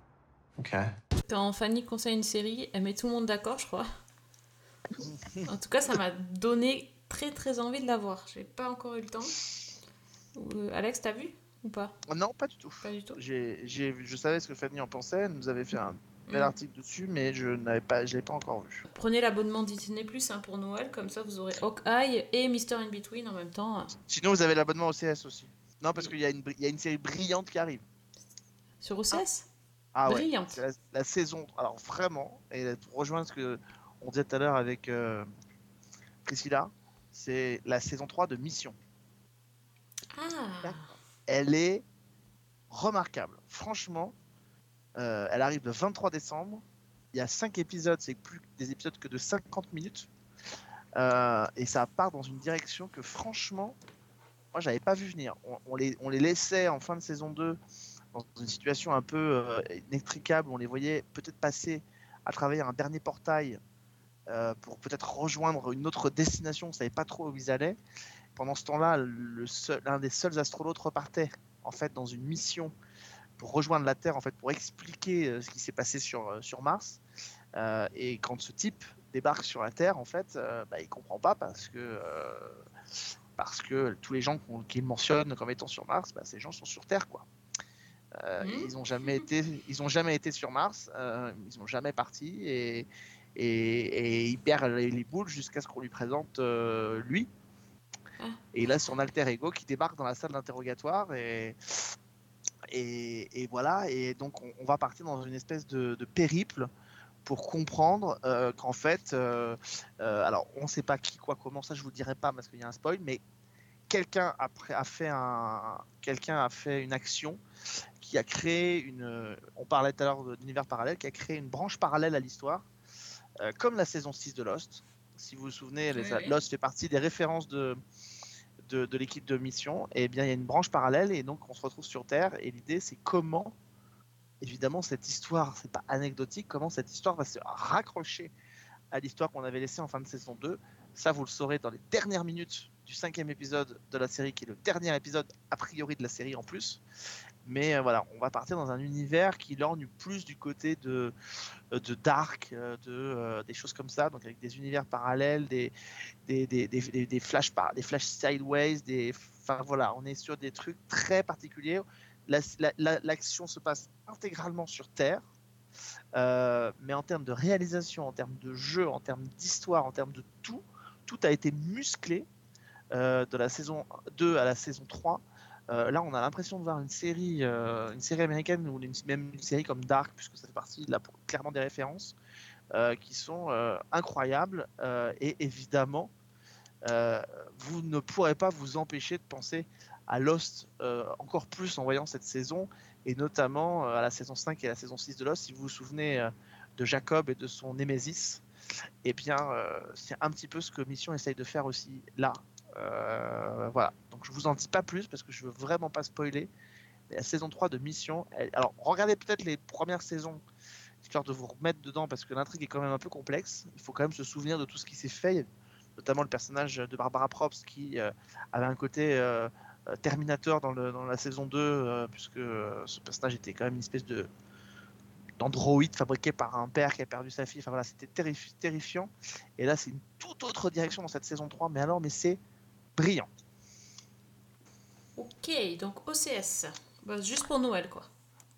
Okay. Quand Fanny conseille une série, elle met tout le monde d'accord, je crois. En tout cas, ça m'a donné très très envie de la voir. J'ai pas encore eu le temps. Euh, Alex, t'as vu? Ou pas Non, pas du tout. Pas du tout. Je savais ce que Fanny en pensait. Elle nous avait fait un bel Mm. article dessus, mais je n'avais pas, je l'ai pas encore vu. Prenez l'abonnement Disney Plus hein, pour Noël, comme ça vous aurez Hawkeye et Mister In Between en même temps. Sinon, vous avez l'abonnement au CS aussi. Non, parce qu'il y, a une bri- il y a une série brillante qui arrive. Sur OCS Ah ouais. Brillante. La, la saison. Alors vraiment, et pour rejoindre ce que on disait tout à l'heure avec euh, Priscilla, c'est la saison 3 de Mission. Ah Elle est remarquable. Franchement, euh, elle arrive le 23 décembre. Il y a 5 épisodes, c'est plus des épisodes que de 50 minutes. Euh, et ça part dans une direction que franchement, moi j'avais pas vu venir. On, les, laissait en fin de saison 2 dans une situation un peu euh, inextricable. On les voyait peut-être passer à travers un dernier portail pour peut-être rejoindre une autre destination. On savait pas trop où ils allaient. Pendant ce temps-là, l'un des seuls astronautes repartait en fait dans une mission pour rejoindre la Terre en fait pour expliquer euh, ce qui s'est passé sur, euh, sur Mars. Euh, et quand ce type débarque sur la Terre, en fait, euh, bah, il comprend pas parce que euh, parce que tous les gens qu'il mentionne comme étant sur Mars, bah, ces gens sont sur Terre quoi. Euh, Ils ont jamais été, ils ont jamais été sur Mars, ils ont jamais parti et et, et il perd les, les boules jusqu'à ce qu'on lui présente lui. Et il a son alter ego qui débarque dans la salle d'interrogatoire et, et, et voilà. Et donc on, on va partir dans une espèce de, de périple pour comprendre euh, qu'en fait, euh, euh, alors on ne sait pas qui, quoi, comment, ça je vous le dirai pas parce qu'il y a un spoil, mais quelqu'un a, fait un, quelqu'un a fait une action qui a créé une, on parlait tout à l'heure d'univers parallèle, qui a créé une branche parallèle à l'histoire, comme la saison 6 de Lost. Si vous vous souvenez, les- oui. Lost fait partie des références de, de, l'équipe de mission, et bien il y a une branche parallèle, et donc on se retrouve sur Terre, et l'idée c'est comment, évidemment, cette histoire, c'est pas anecdotique, comment cette histoire va se raccrocher à l'histoire qu'on avait laissée en fin de saison 2. Ça, vous le saurez dans les dernières minutes du cinquième épisode de la série, qui est le dernier épisode a priori de la série en plus. Mais euh, voilà, on va partir dans un univers qui lorgne plus du côté de, euh, de dark, euh, de, des choses comme ça, donc avec des univers parallèles, des, des, des, des, des- par, des flash sideways, des, enfin voilà, on est sur des trucs très particuliers. La- la- la- L'action se passe intégralement sur Terre, mais en termes de réalisation, en termes de jeu, en termes d'histoire, en termes de tout, tout a été musclé de la saison 2 à la saison 3 Euh, là, on a l'impression de voir une série, euh, une série américaine ou même une série comme Dark, puisque ça fait partie clairement des références, euh, qui sont incroyables. et évidemment, vous ne pourrez pas vous empêcher de penser à Lost encore plus en voyant cette saison, et notamment à la saison 5 et la saison 6 de Lost. Si vous vous souvenez de Jacob et de son Némésis, eh bien, c'est un petit peu ce que Mission essaye de faire aussi là. Euh, voilà, donc je vous en dis pas plus parce que je veux vraiment pas spoiler. La saison 3 de Mission, alors regardez peut-être les premières saisons, histoire de vous remettre dedans parce que l'intrigue est quand même un peu complexe. Il faut quand même se souvenir de tout ce qui s'est fait, notamment le personnage de Barbara Props qui euh, avait un côté euh, euh, Terminator dans, le, dans la saison 2, euh, puisque ce personnage était quand même une espèce de d'androïde fabriqué par un père qui a perdu sa fille. Enfin voilà, c'était terrifi- terrifiant. Et là, c'est une toute autre direction dans cette saison 3. Mais alors, mais c'est brillant. Ok, donc OCS. Bah, juste pour Noël, quoi.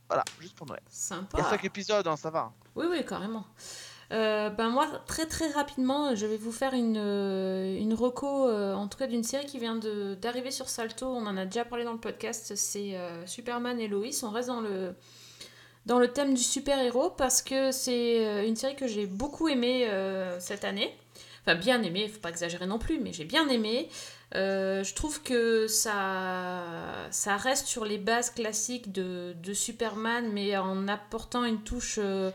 Voilà, juste pour Noël. Sympa. Il y a 5 épisodes, hein, ça va. Oui, oui, carrément. Euh, ben moi, très très rapidement, je vais vous faire une, euh, une reco, euh, en tout cas d'une série qui vient d'arriver sur Salto. On en a déjà parlé dans le podcast. C'est euh, Superman et Lois. On reste dans le, dans le thème du super-héros parce que c'est une série que j'ai beaucoup aimée cette année. Enfin, bien aimée, faut pas exagérer non plus, mais j'ai bien aimé. Euh, je trouve que ça, ça reste sur les bases classiques de, de Superman, mais en apportant une touche euh,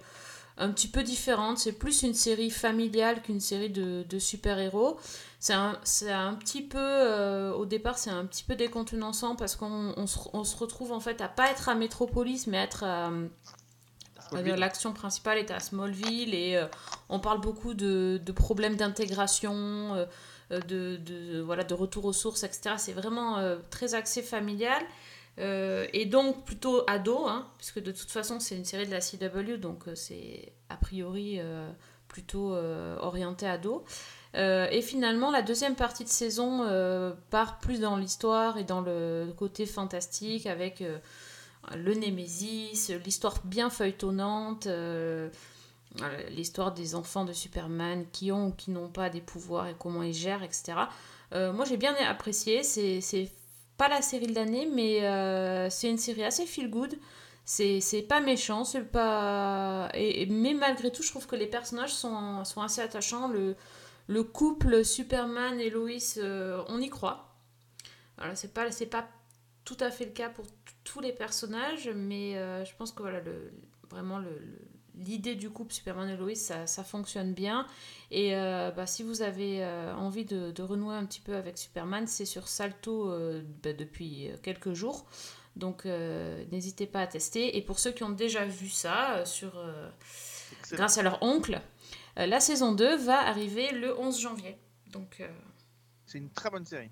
un petit peu différente. C'est plus une série familiale qu'une série de, de super-héros. C'est un, un petit peu, euh, au départ, c'est un petit peu décontenançant parce qu'on on se, on se retrouve en fait à pas être à Metropolis, mais être à. L'action principale est à Smallville et on parle beaucoup de, de problèmes d'intégration, de, de, voilà, de retour aux sources, etc. C'est vraiment euh, très axé familial. Euh, et donc plutôt ado, hein, puisque de toute façon c'est une série de la CW, donc euh, c'est a priori euh, plutôt euh, orienté ado. Euh, et finalement, la deuxième partie de saison euh, part plus dans l'histoire et dans le côté fantastique avec euh, le Némésis, l'histoire bien feuilletonnante, euh, euh, l'histoire des enfants de Superman qui ont ou qui n'ont pas des pouvoirs et comment ils gèrent, etc. Euh, moi j'ai bien apprécié, c'est pas la série de l'année, mais euh, c'est une série assez feel good. C'est pas méchant, c'est pas. Et, mais malgré tout, je trouve que les personnages sont, sont assez attachants. Le, le couple Superman et Lois, euh, on y croit. Voilà, c'est pas, pas tout à fait le cas pour tous les personnages, mais euh, je pense que voilà, le, vraiment le- l'idée du couple Superman et Lois, ça, ça fonctionne bien. Et euh, bah, si vous avez euh, envie de, de renouer un petit peu avec Superman, c'est sur Salto euh, bah, depuis quelques jours. Donc n'hésitez pas à tester. Et pour ceux qui ont déjà vu ça, sur, grâce à leur oncle, la saison 2 va arriver le 11 janvier. Donc, C'est une très bonne série.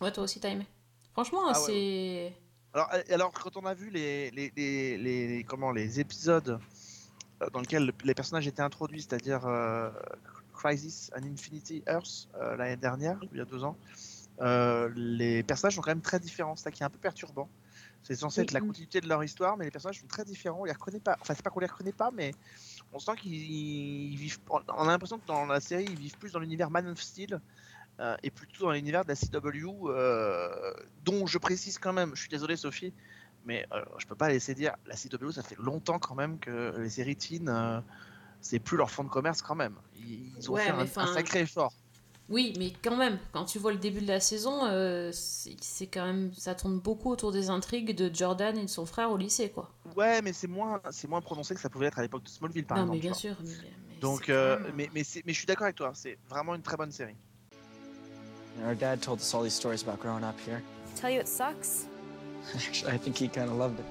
ouais, toi aussi t'as aimé. Franchement, Ah ouais, c'est... Alors, alors quand on a vu les, les, les, comment, les épisodes dans lesquels le- les personnages étaient introduits, c'est-à-dire euh, Crisis on Infinity Earth euh, l'année dernière, il y a deux ans, euh, les personnages sont quand même très différents. C'est ça qui est un peu perturbant. C'est censé être la continuité de leur histoire, mais les personnages sont très différents. On les reconnaît pas. Enfin, c'est pas qu'on les reconnaît pas, mais on sent qu'ils ils vivent. On a l'impression que dans la série, ils vivent plus dans l'univers Man of Steel euh, et plutôt dans l'univers de la CW, euh, dont je précise quand même. Je suis désolé, Sophie, mais euh, je peux pas laisser dire la CW. Ça fait longtemps quand même que les séries teen, euh, c'est plus leur fond de commerce quand même. Ils, ils ont Ouais, fait un, sacré effort. Oui, mais quand même, quand tu vois le début de la saison, euh, c'est quand même, ça tourne beaucoup autour des intrigues de Jordan et de son frère au lycée, quoi. Ouais, mais c'est moins, c'est moins prononcé que ça pouvait être à l'époque de Smallville, par non, exemple. mais bien sûr. mais- mais Donc, euh, même- mais, mais, c'est- mais je suis d'accord avec toi, c'est vraiment une très bonne série. Our dad told us all these stories about growing up here. Tell you it sucks? Actually, I think he kind of loved it.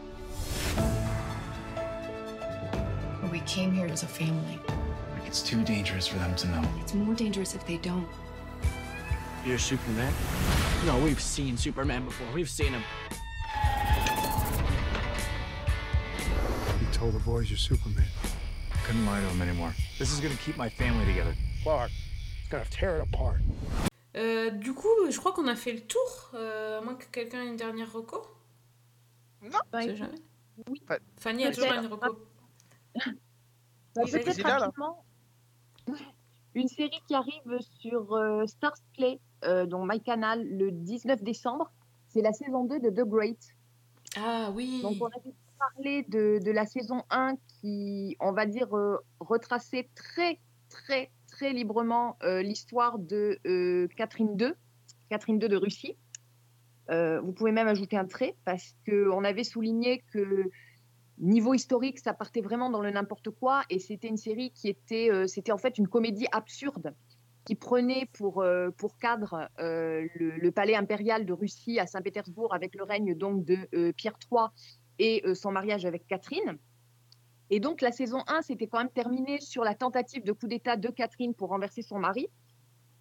We came here as a family. It's too dangerous for them to know. It's more dangerous if they don't. You're Superman? No, we've seen Superman before. We've seen him. You told the boys you're Superman. Couldn't lie to them anymore. This is gonna keep my family together. Clark, it's gonna tear it apart. Euh, du coup, je crois qu'on a fait le tour, euh, à moins que quelqu'un ait une dernière reco. Non, on sait jamais. Oui. Fanny a toujours Peut-être. une reco. Bah, Peut-être vas-y, là, là. rapidement, une série qui arrive sur euh, Stars Play, euh, dans MyCanal, le 19 décembre. c'est la saison 2 de The Great. Ah oui. Donc on avait parlé de, de la saison 1 qui, on va dire, euh, retraçait très, très, très librement euh, l'histoire de euh, Catherine II, Catherine II de Russie. Euh, vous pouvez même ajouter un trait parce qu'on avait souligné que niveau historique, ça partait vraiment dans le n'importe quoi et c'était une série qui était, euh, c'était en fait une comédie absurde qui prenait pour, euh, cadre le, palais impérial de Russie à Saint-Pétersbourg avec le règne donc de Pierre III et son mariage avec Catherine. Et donc la saison 1 s'était quand même terminée sur la tentative de coup d'État de Catherine pour renverser son mari.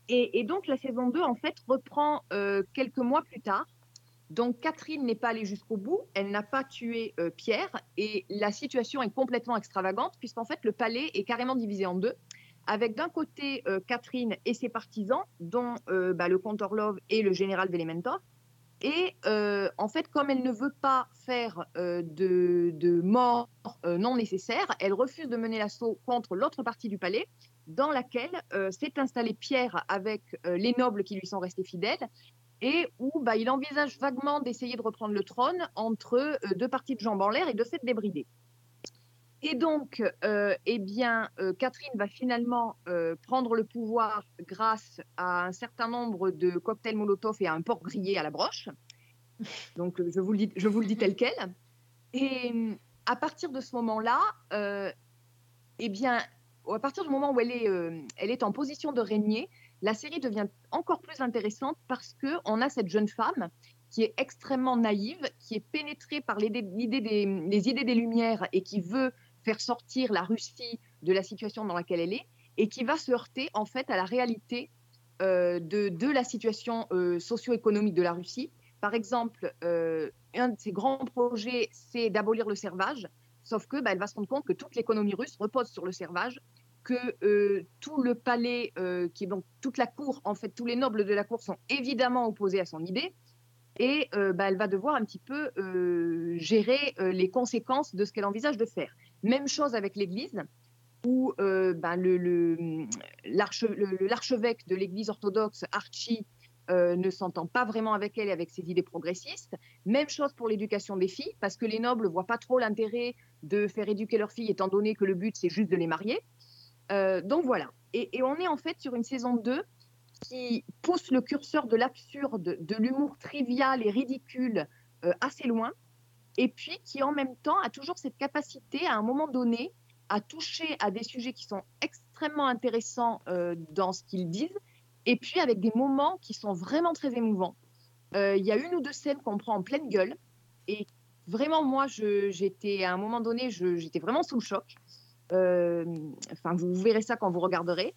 Et, donc la saison 2 en fait reprend euh, quelques mois plus tard. Donc Catherine n'est pas allée jusqu'au bout, elle n'a pas tué euh, Pierre et la situation est complètement extravagante puisqu'en fait le palais est carrément divisé en deux avec d'un côté euh, Catherine et ses partisans, dont bah, le comte Orlov et le général Velementov. Et euh, en fait, comme elle ne veut pas faire euh, de, de mort euh, non nécessaire, elle refuse de mener l'assaut contre l'autre partie du palais, dans laquelle s'est installé Pierre avec les nobles qui lui sont restés fidèles, et où bah, il envisage vaguement d'essayer de reprendre le trône entre deux parties de jambes en l'air et de se débrider. Et donc, euh, eh bien, euh, Catherine va finalement euh, prendre le pouvoir grâce à un certain nombre de cocktails Molotov et à un porc grillé à la broche. Donc, je vous le dis, je vous le dis tel quel. Et euh, à partir de ce moment-là, eh bien, à partir du moment où elle est, elle est en position de régner, la série devient encore plus intéressante parce que on a cette jeune femme qui est extrêmement naïve, qui est pénétrée par des, les idées des Lumières et qui veut faire sortir la Russie de la situation dans laquelle elle est et qui va se heurter en fait à la réalité euh, de, de la situation euh, socio-économique de la Russie. Par exemple, euh, un de ses grands projets, c'est d'abolir le servage, sauf que bah, elle va se rendre compte que toute l'économie russe repose sur le servage, que tout le palais, qui est donc toute la cour, en fait, tous les nobles de la cour sont évidemment opposés à son idée. Et bah, elle va devoir un petit peu gérer les conséquences de ce qu'elle envisage de faire. Même chose avec l'Église, où euh, ben, l'archevêque de l'Église orthodoxe, Archie, euh, ne s'entend pas vraiment avec elle et avec ses idées progressistes. Même chose pour l'éducation des filles, parce que les nobles voient pas trop l'intérêt de faire éduquer leurs filles, étant donné que le but, c'est juste de les marier. Euh, donc voilà. Et, on est en fait sur une saison 2 qui pousse le curseur de l'absurde, de l'humour trivial et ridicule assez loin, et puis qui en même temps a toujours cette capacité à un moment donné à toucher à des sujets qui sont extrêmement intéressants euh, dans ce qu'ils disent, et puis avec des moments qui sont vraiment très émouvants. Euh, Il y a une ou deux scènes qu'on prend en pleine gueule, et vraiment moi, j'étais à un moment donné, j'étais vraiment sous le choc. Euh, Enfin, vous verrez ça quand vous regarderez.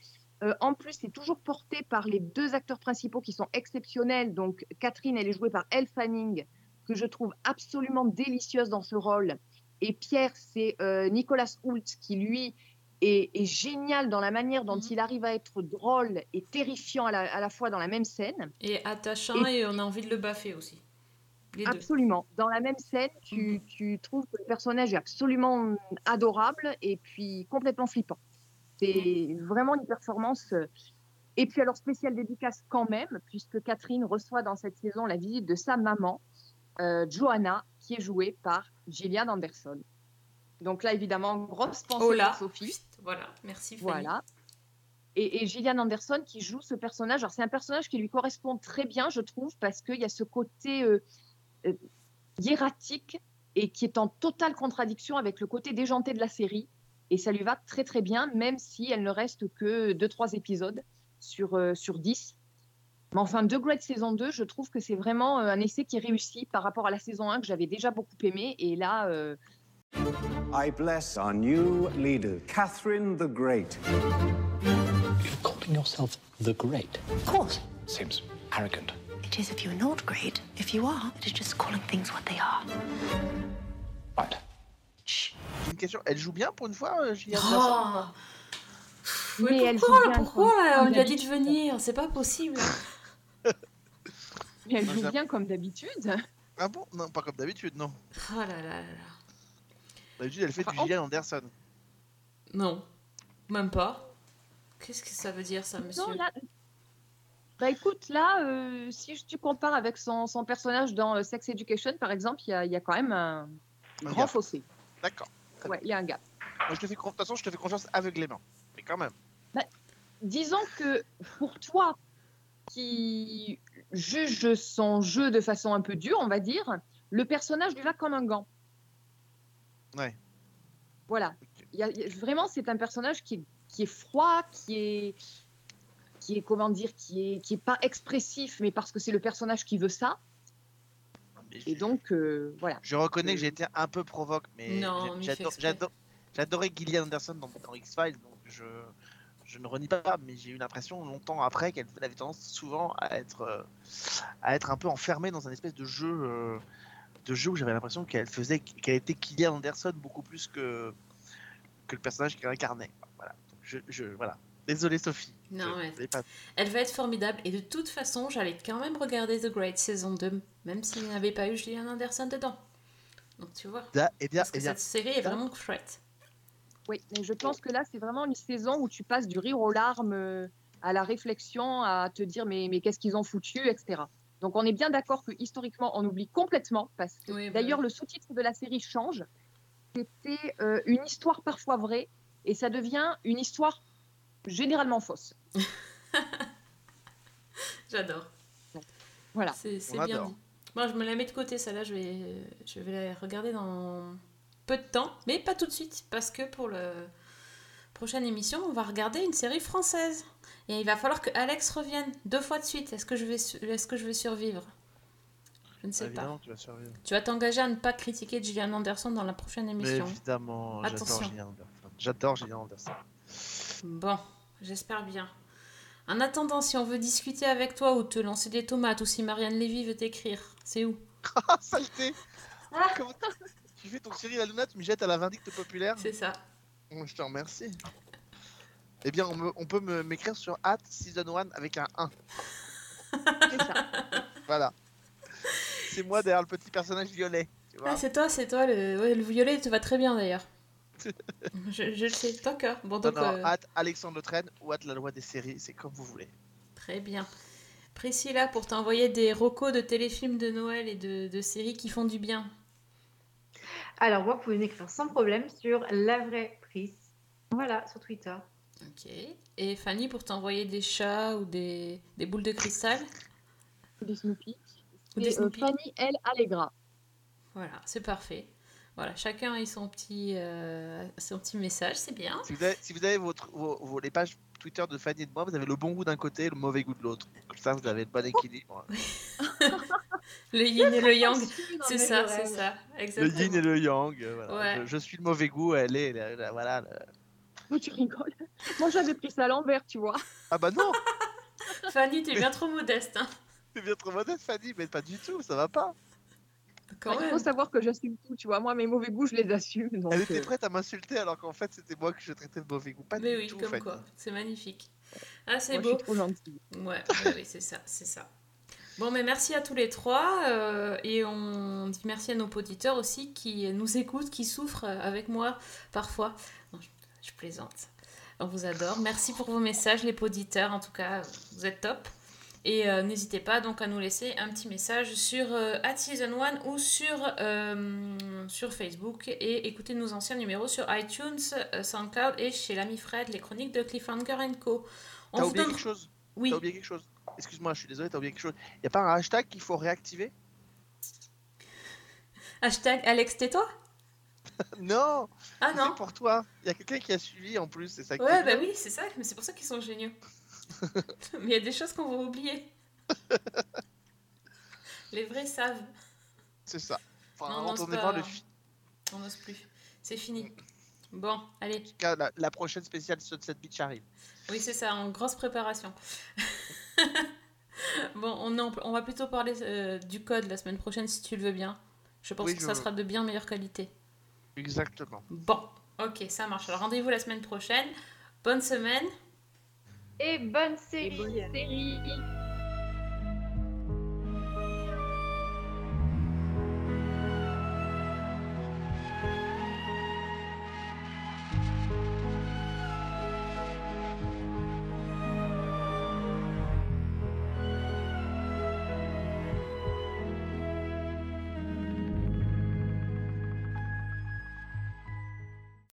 En plus, c'est toujours porté par les deux acteurs principaux qui sont exceptionnels. Donc, Catherine, elle est jouée par Elle Fanning, que je trouve absolument délicieuse dans ce rôle. Et Pierre, c'est euh, Nicolas Hoult, qui lui est, est génial dans la manière dont il arrive à être drôle et terrifiant à la, à la fois dans la même scène. Et attachant, et, on a envie de le baffer aussi. Les deux. Absolument. Dans la même scène, tu, tu trouves que le personnage est absolument adorable et puis complètement flippant. C'est vraiment une performance. euh, Et puis alors spéciale dédicace quand même, puisque Catherine reçoit dans cette saison la visite de sa maman, Johanna, qui est jouée par Gillian Anderson. Donc là, évidemment, grosse pensée Oh là. pour Sophie. Voilà, merci Fanny. Voilà. Et, et Gillian Anderson qui joue ce personnage. Alors, c'est un personnage qui lui correspond très bien, je trouve, parce qu'il y a ce côté euh, euh, hiératique et qui est en totale contradiction avec le côté déjanté de la série. Et ça lui va très, très bien, même si elle ne reste que 2-3 épisodes sur, euh, sur 10. Mais enfin, The Great saison 2, je trouve que c'est vraiment euh, un essai qui est réussi par rapport à la saison 1 que j'avais déjà beaucoup aimé. Et là, euh, I bless our new leader, Catherine the Great. Calling yourself the Great? Of course. seems arrogant. It is if you're not great. If you are, it is just calling things what they are. J'ai une question. Elle joue bien pour une fois, euh, Oh Mais, Mais elle pourquoi, bien pourquoi On lui a dit de venir, c'est pas possible. Elle Moi, joue bien comme d'habitude. Ah bon? Non, pas comme d'habitude, non. Oh là là là là. D'habitude, elle fait du Enfin, Gillian Anderson. Non, même pas. Qu'est-ce que ça veut dire ça, monsieur? Non, là, Bah écoute, là, euh, si je- tu compares avec son, son personnage dans euh, Sex Education, par exemple, il y a, il y a quand même un Un grand gap. fossé. D'accord. Ouais, il y a un gap. Moi, je te fais, de toute façon, je te fais confiance aveuglément. Mais quand même. Disons que pour toi, qui juge son jeu de façon un peu dure, on va dire, le personnage lui va comme un gant. Ouais. Voilà. Il y a- il y a- vraiment, c'est un personnage qui est, qui est froid, qui est, qui est comment dire, qui est, qui est pas expressif, mais parce que c'est le personnage qui veut ça. Et donc, euh, voilà. Je reconnais que j'ai été un peu provoque, mais j'adorais Gillian Anderson dans, dans X-Files, donc je, je ne renie pas, mais j'ai eu l'impression longtemps après qu'elle avait tendance souvent à être, euh, à être un peu enfermée dans un espèce de jeu, euh, de jeu où j'avais l'impression qu'elle faisait, qu'elle était Gillian Anderson beaucoup plus que, que le personnage qu'elle incarnait. Voilà. Donc je, je- voilà. Désolé Sophie. Non, Je- pas- Elle va être formidable. Et de toute façon, j'allais quand même regarder The Great saison 2, même s'il n'y avait pas eu Gillian Anderson dedans. Donc tu vois. Da- eh bien, Parce que eh bien, cette série est vraiment chouette. Oui, mais je pense que là, c'est vraiment une saison où tu passes du rire aux larmes euh, à la réflexion, à te dire mais, mais qu'est-ce qu'ils ont foutu, etc. Donc on est bien d'accord que historiquement, on oublie complètement, parce que Oui, bah d'ailleurs, le sous-titre de la série change. C'était euh, une histoire parfois vraie, et ça devient une histoire généralement fausse. J'adore. Voilà. C'est bien adore. dit. Moi, je me la mets de côté, celle-là, je vais, je vais la regarder dans peu de temps, mais pas tout de suite, parce que pour la prochaine émission, on va regarder une série française. Et il va falloir que Alex revienne deux fois de suite. Est-ce que je vais, su- est-ce que je vais survivre? Je ne sais évidemment, pas. tu vas survivre. Tu vas t'engager à ne pas critiquer Gillian Anderson dans la prochaine Mais émission. évidemment, j'adore. Gillian Anderson. J'adore Gillian Anderson. Bon, j'espère bien. En attendant, si on veut discuter avec toi ou te lancer des tomates ou si Marianne Lévy veut t'écrire, c'est où? Ah, saleté Comment Tu fais ton Cyril Hanouna, tu me jettes à la vindicte populaire C'est ça. Je te remercie. Eh bien, on, me- on peut m'écrire sur at season 1 avec un 1. Voilà. C'est moi derrière le petit personnage violet. Tu vois Ah, c'est toi, c'est toi. Le, ouais, le violet te va très bien d'ailleurs. je, je le sais, d'accord. Bon, non, donc, non, euh, at Alexandre Le Train ou at la loi des séries, c'est comme vous voulez. très bien. Priscilla, pour t'envoyer des recos de téléfilms de Noël et de, de séries qui font du bien. Alors, moi, vous pouvez m'écrire sans problème sur la vraie Pris. Voilà, sur Twitter. Ok. Et Fanny, pour t'envoyer des chats ou des, des boules de cristal Des Snoopy. Ou des euh, Snoopy. Fanny, elle, Allegra. Voilà, c'est parfait. Voilà, chacun a son petit, euh, son petit message, c'est bien. Si vous avez, si vous avez votre, vos, vos- les pages Twitter de Fanny et de moi, vous avez le bon goût d'un côté et le mauvais goût de l'autre. Comme ça, vous avez le bon équilibre. Le yin et le yang, c'est ça, c'est ça, Le yin et le yang. euh, voilà. Ouais. Je, je suis le mauvais goût, elle est. la- la- voilà. la- Oh, tu rigoles. Moi, j'avais pris ça à l'envers, tu vois. Ah bah non Fanny, t'es bien trop modeste, hein. C'est bien trop modeste, Fanny, mais pas du tout, ça va pas. Quand Il même. faut savoir que j'assume tout, tu vois. Moi, mes mauvais goûts, je les assume. donc, Elle était euh, prête à m'insulter alors qu'en fait c'était moi que je traitais de mauvais goût. Pas Mais du oui, tout, comme quoi, c'est magnifique. Ah, c'est je beau. suis trop gentille. Ouais, ouais, oui, c'est ça, c'est ça. Bon, mais merci à tous les trois euh, et on dit merci à nos auditeurs aussi qui nous écoutent, qui souffrent avec moi parfois. Non, je, je plaisante. On vous adore. Merci pour vos messages, les auditeurs. En tout cas, vous êtes top. Et euh, n'hésitez pas donc à nous laisser un petit message sur euh, at Season 1 ou sur, euh, sur Facebook et écoutez nos anciens numéros sur iTunes, euh, SoundCloud et chez l'ami Fred, les chroniques de Cliffhanger Co. On T'as vous oublié donne- quelque chose? Oui. T'as oublié quelque chose? Excuse-moi, je suis désolé, t'as oublié quelque chose. Y a pas un hashtag qu'il faut réactiver? Hashtag Alex tais-toi? Non Ah C'est non pour toi. Il y a quelqu'un qui a suivi en plus, c'est ça Ouais, bah oui, c'est ça, mais c'est pour ça qu'ils sont géniaux. mais il y a des choses qu'on va oublier. Les vrais savent. C'est ça. Enfin, Non, on n'ose pas. le On n'ose plus. C'est fini. Bon, allez. En tout cas, la, la prochaine spéciale Sunset Beach arrive. Oui, c'est ça, en grosse préparation. bon, on, en- on va plutôt parler euh, du code la semaine prochaine si tu le veux bien. Je pense Oui, que je ça veux. sera de bien meilleure qualité. Exactement. Bon, ok, ça marche. Alors rendez-vous la semaine prochaine. Bonne semaine. Et bonne série. série.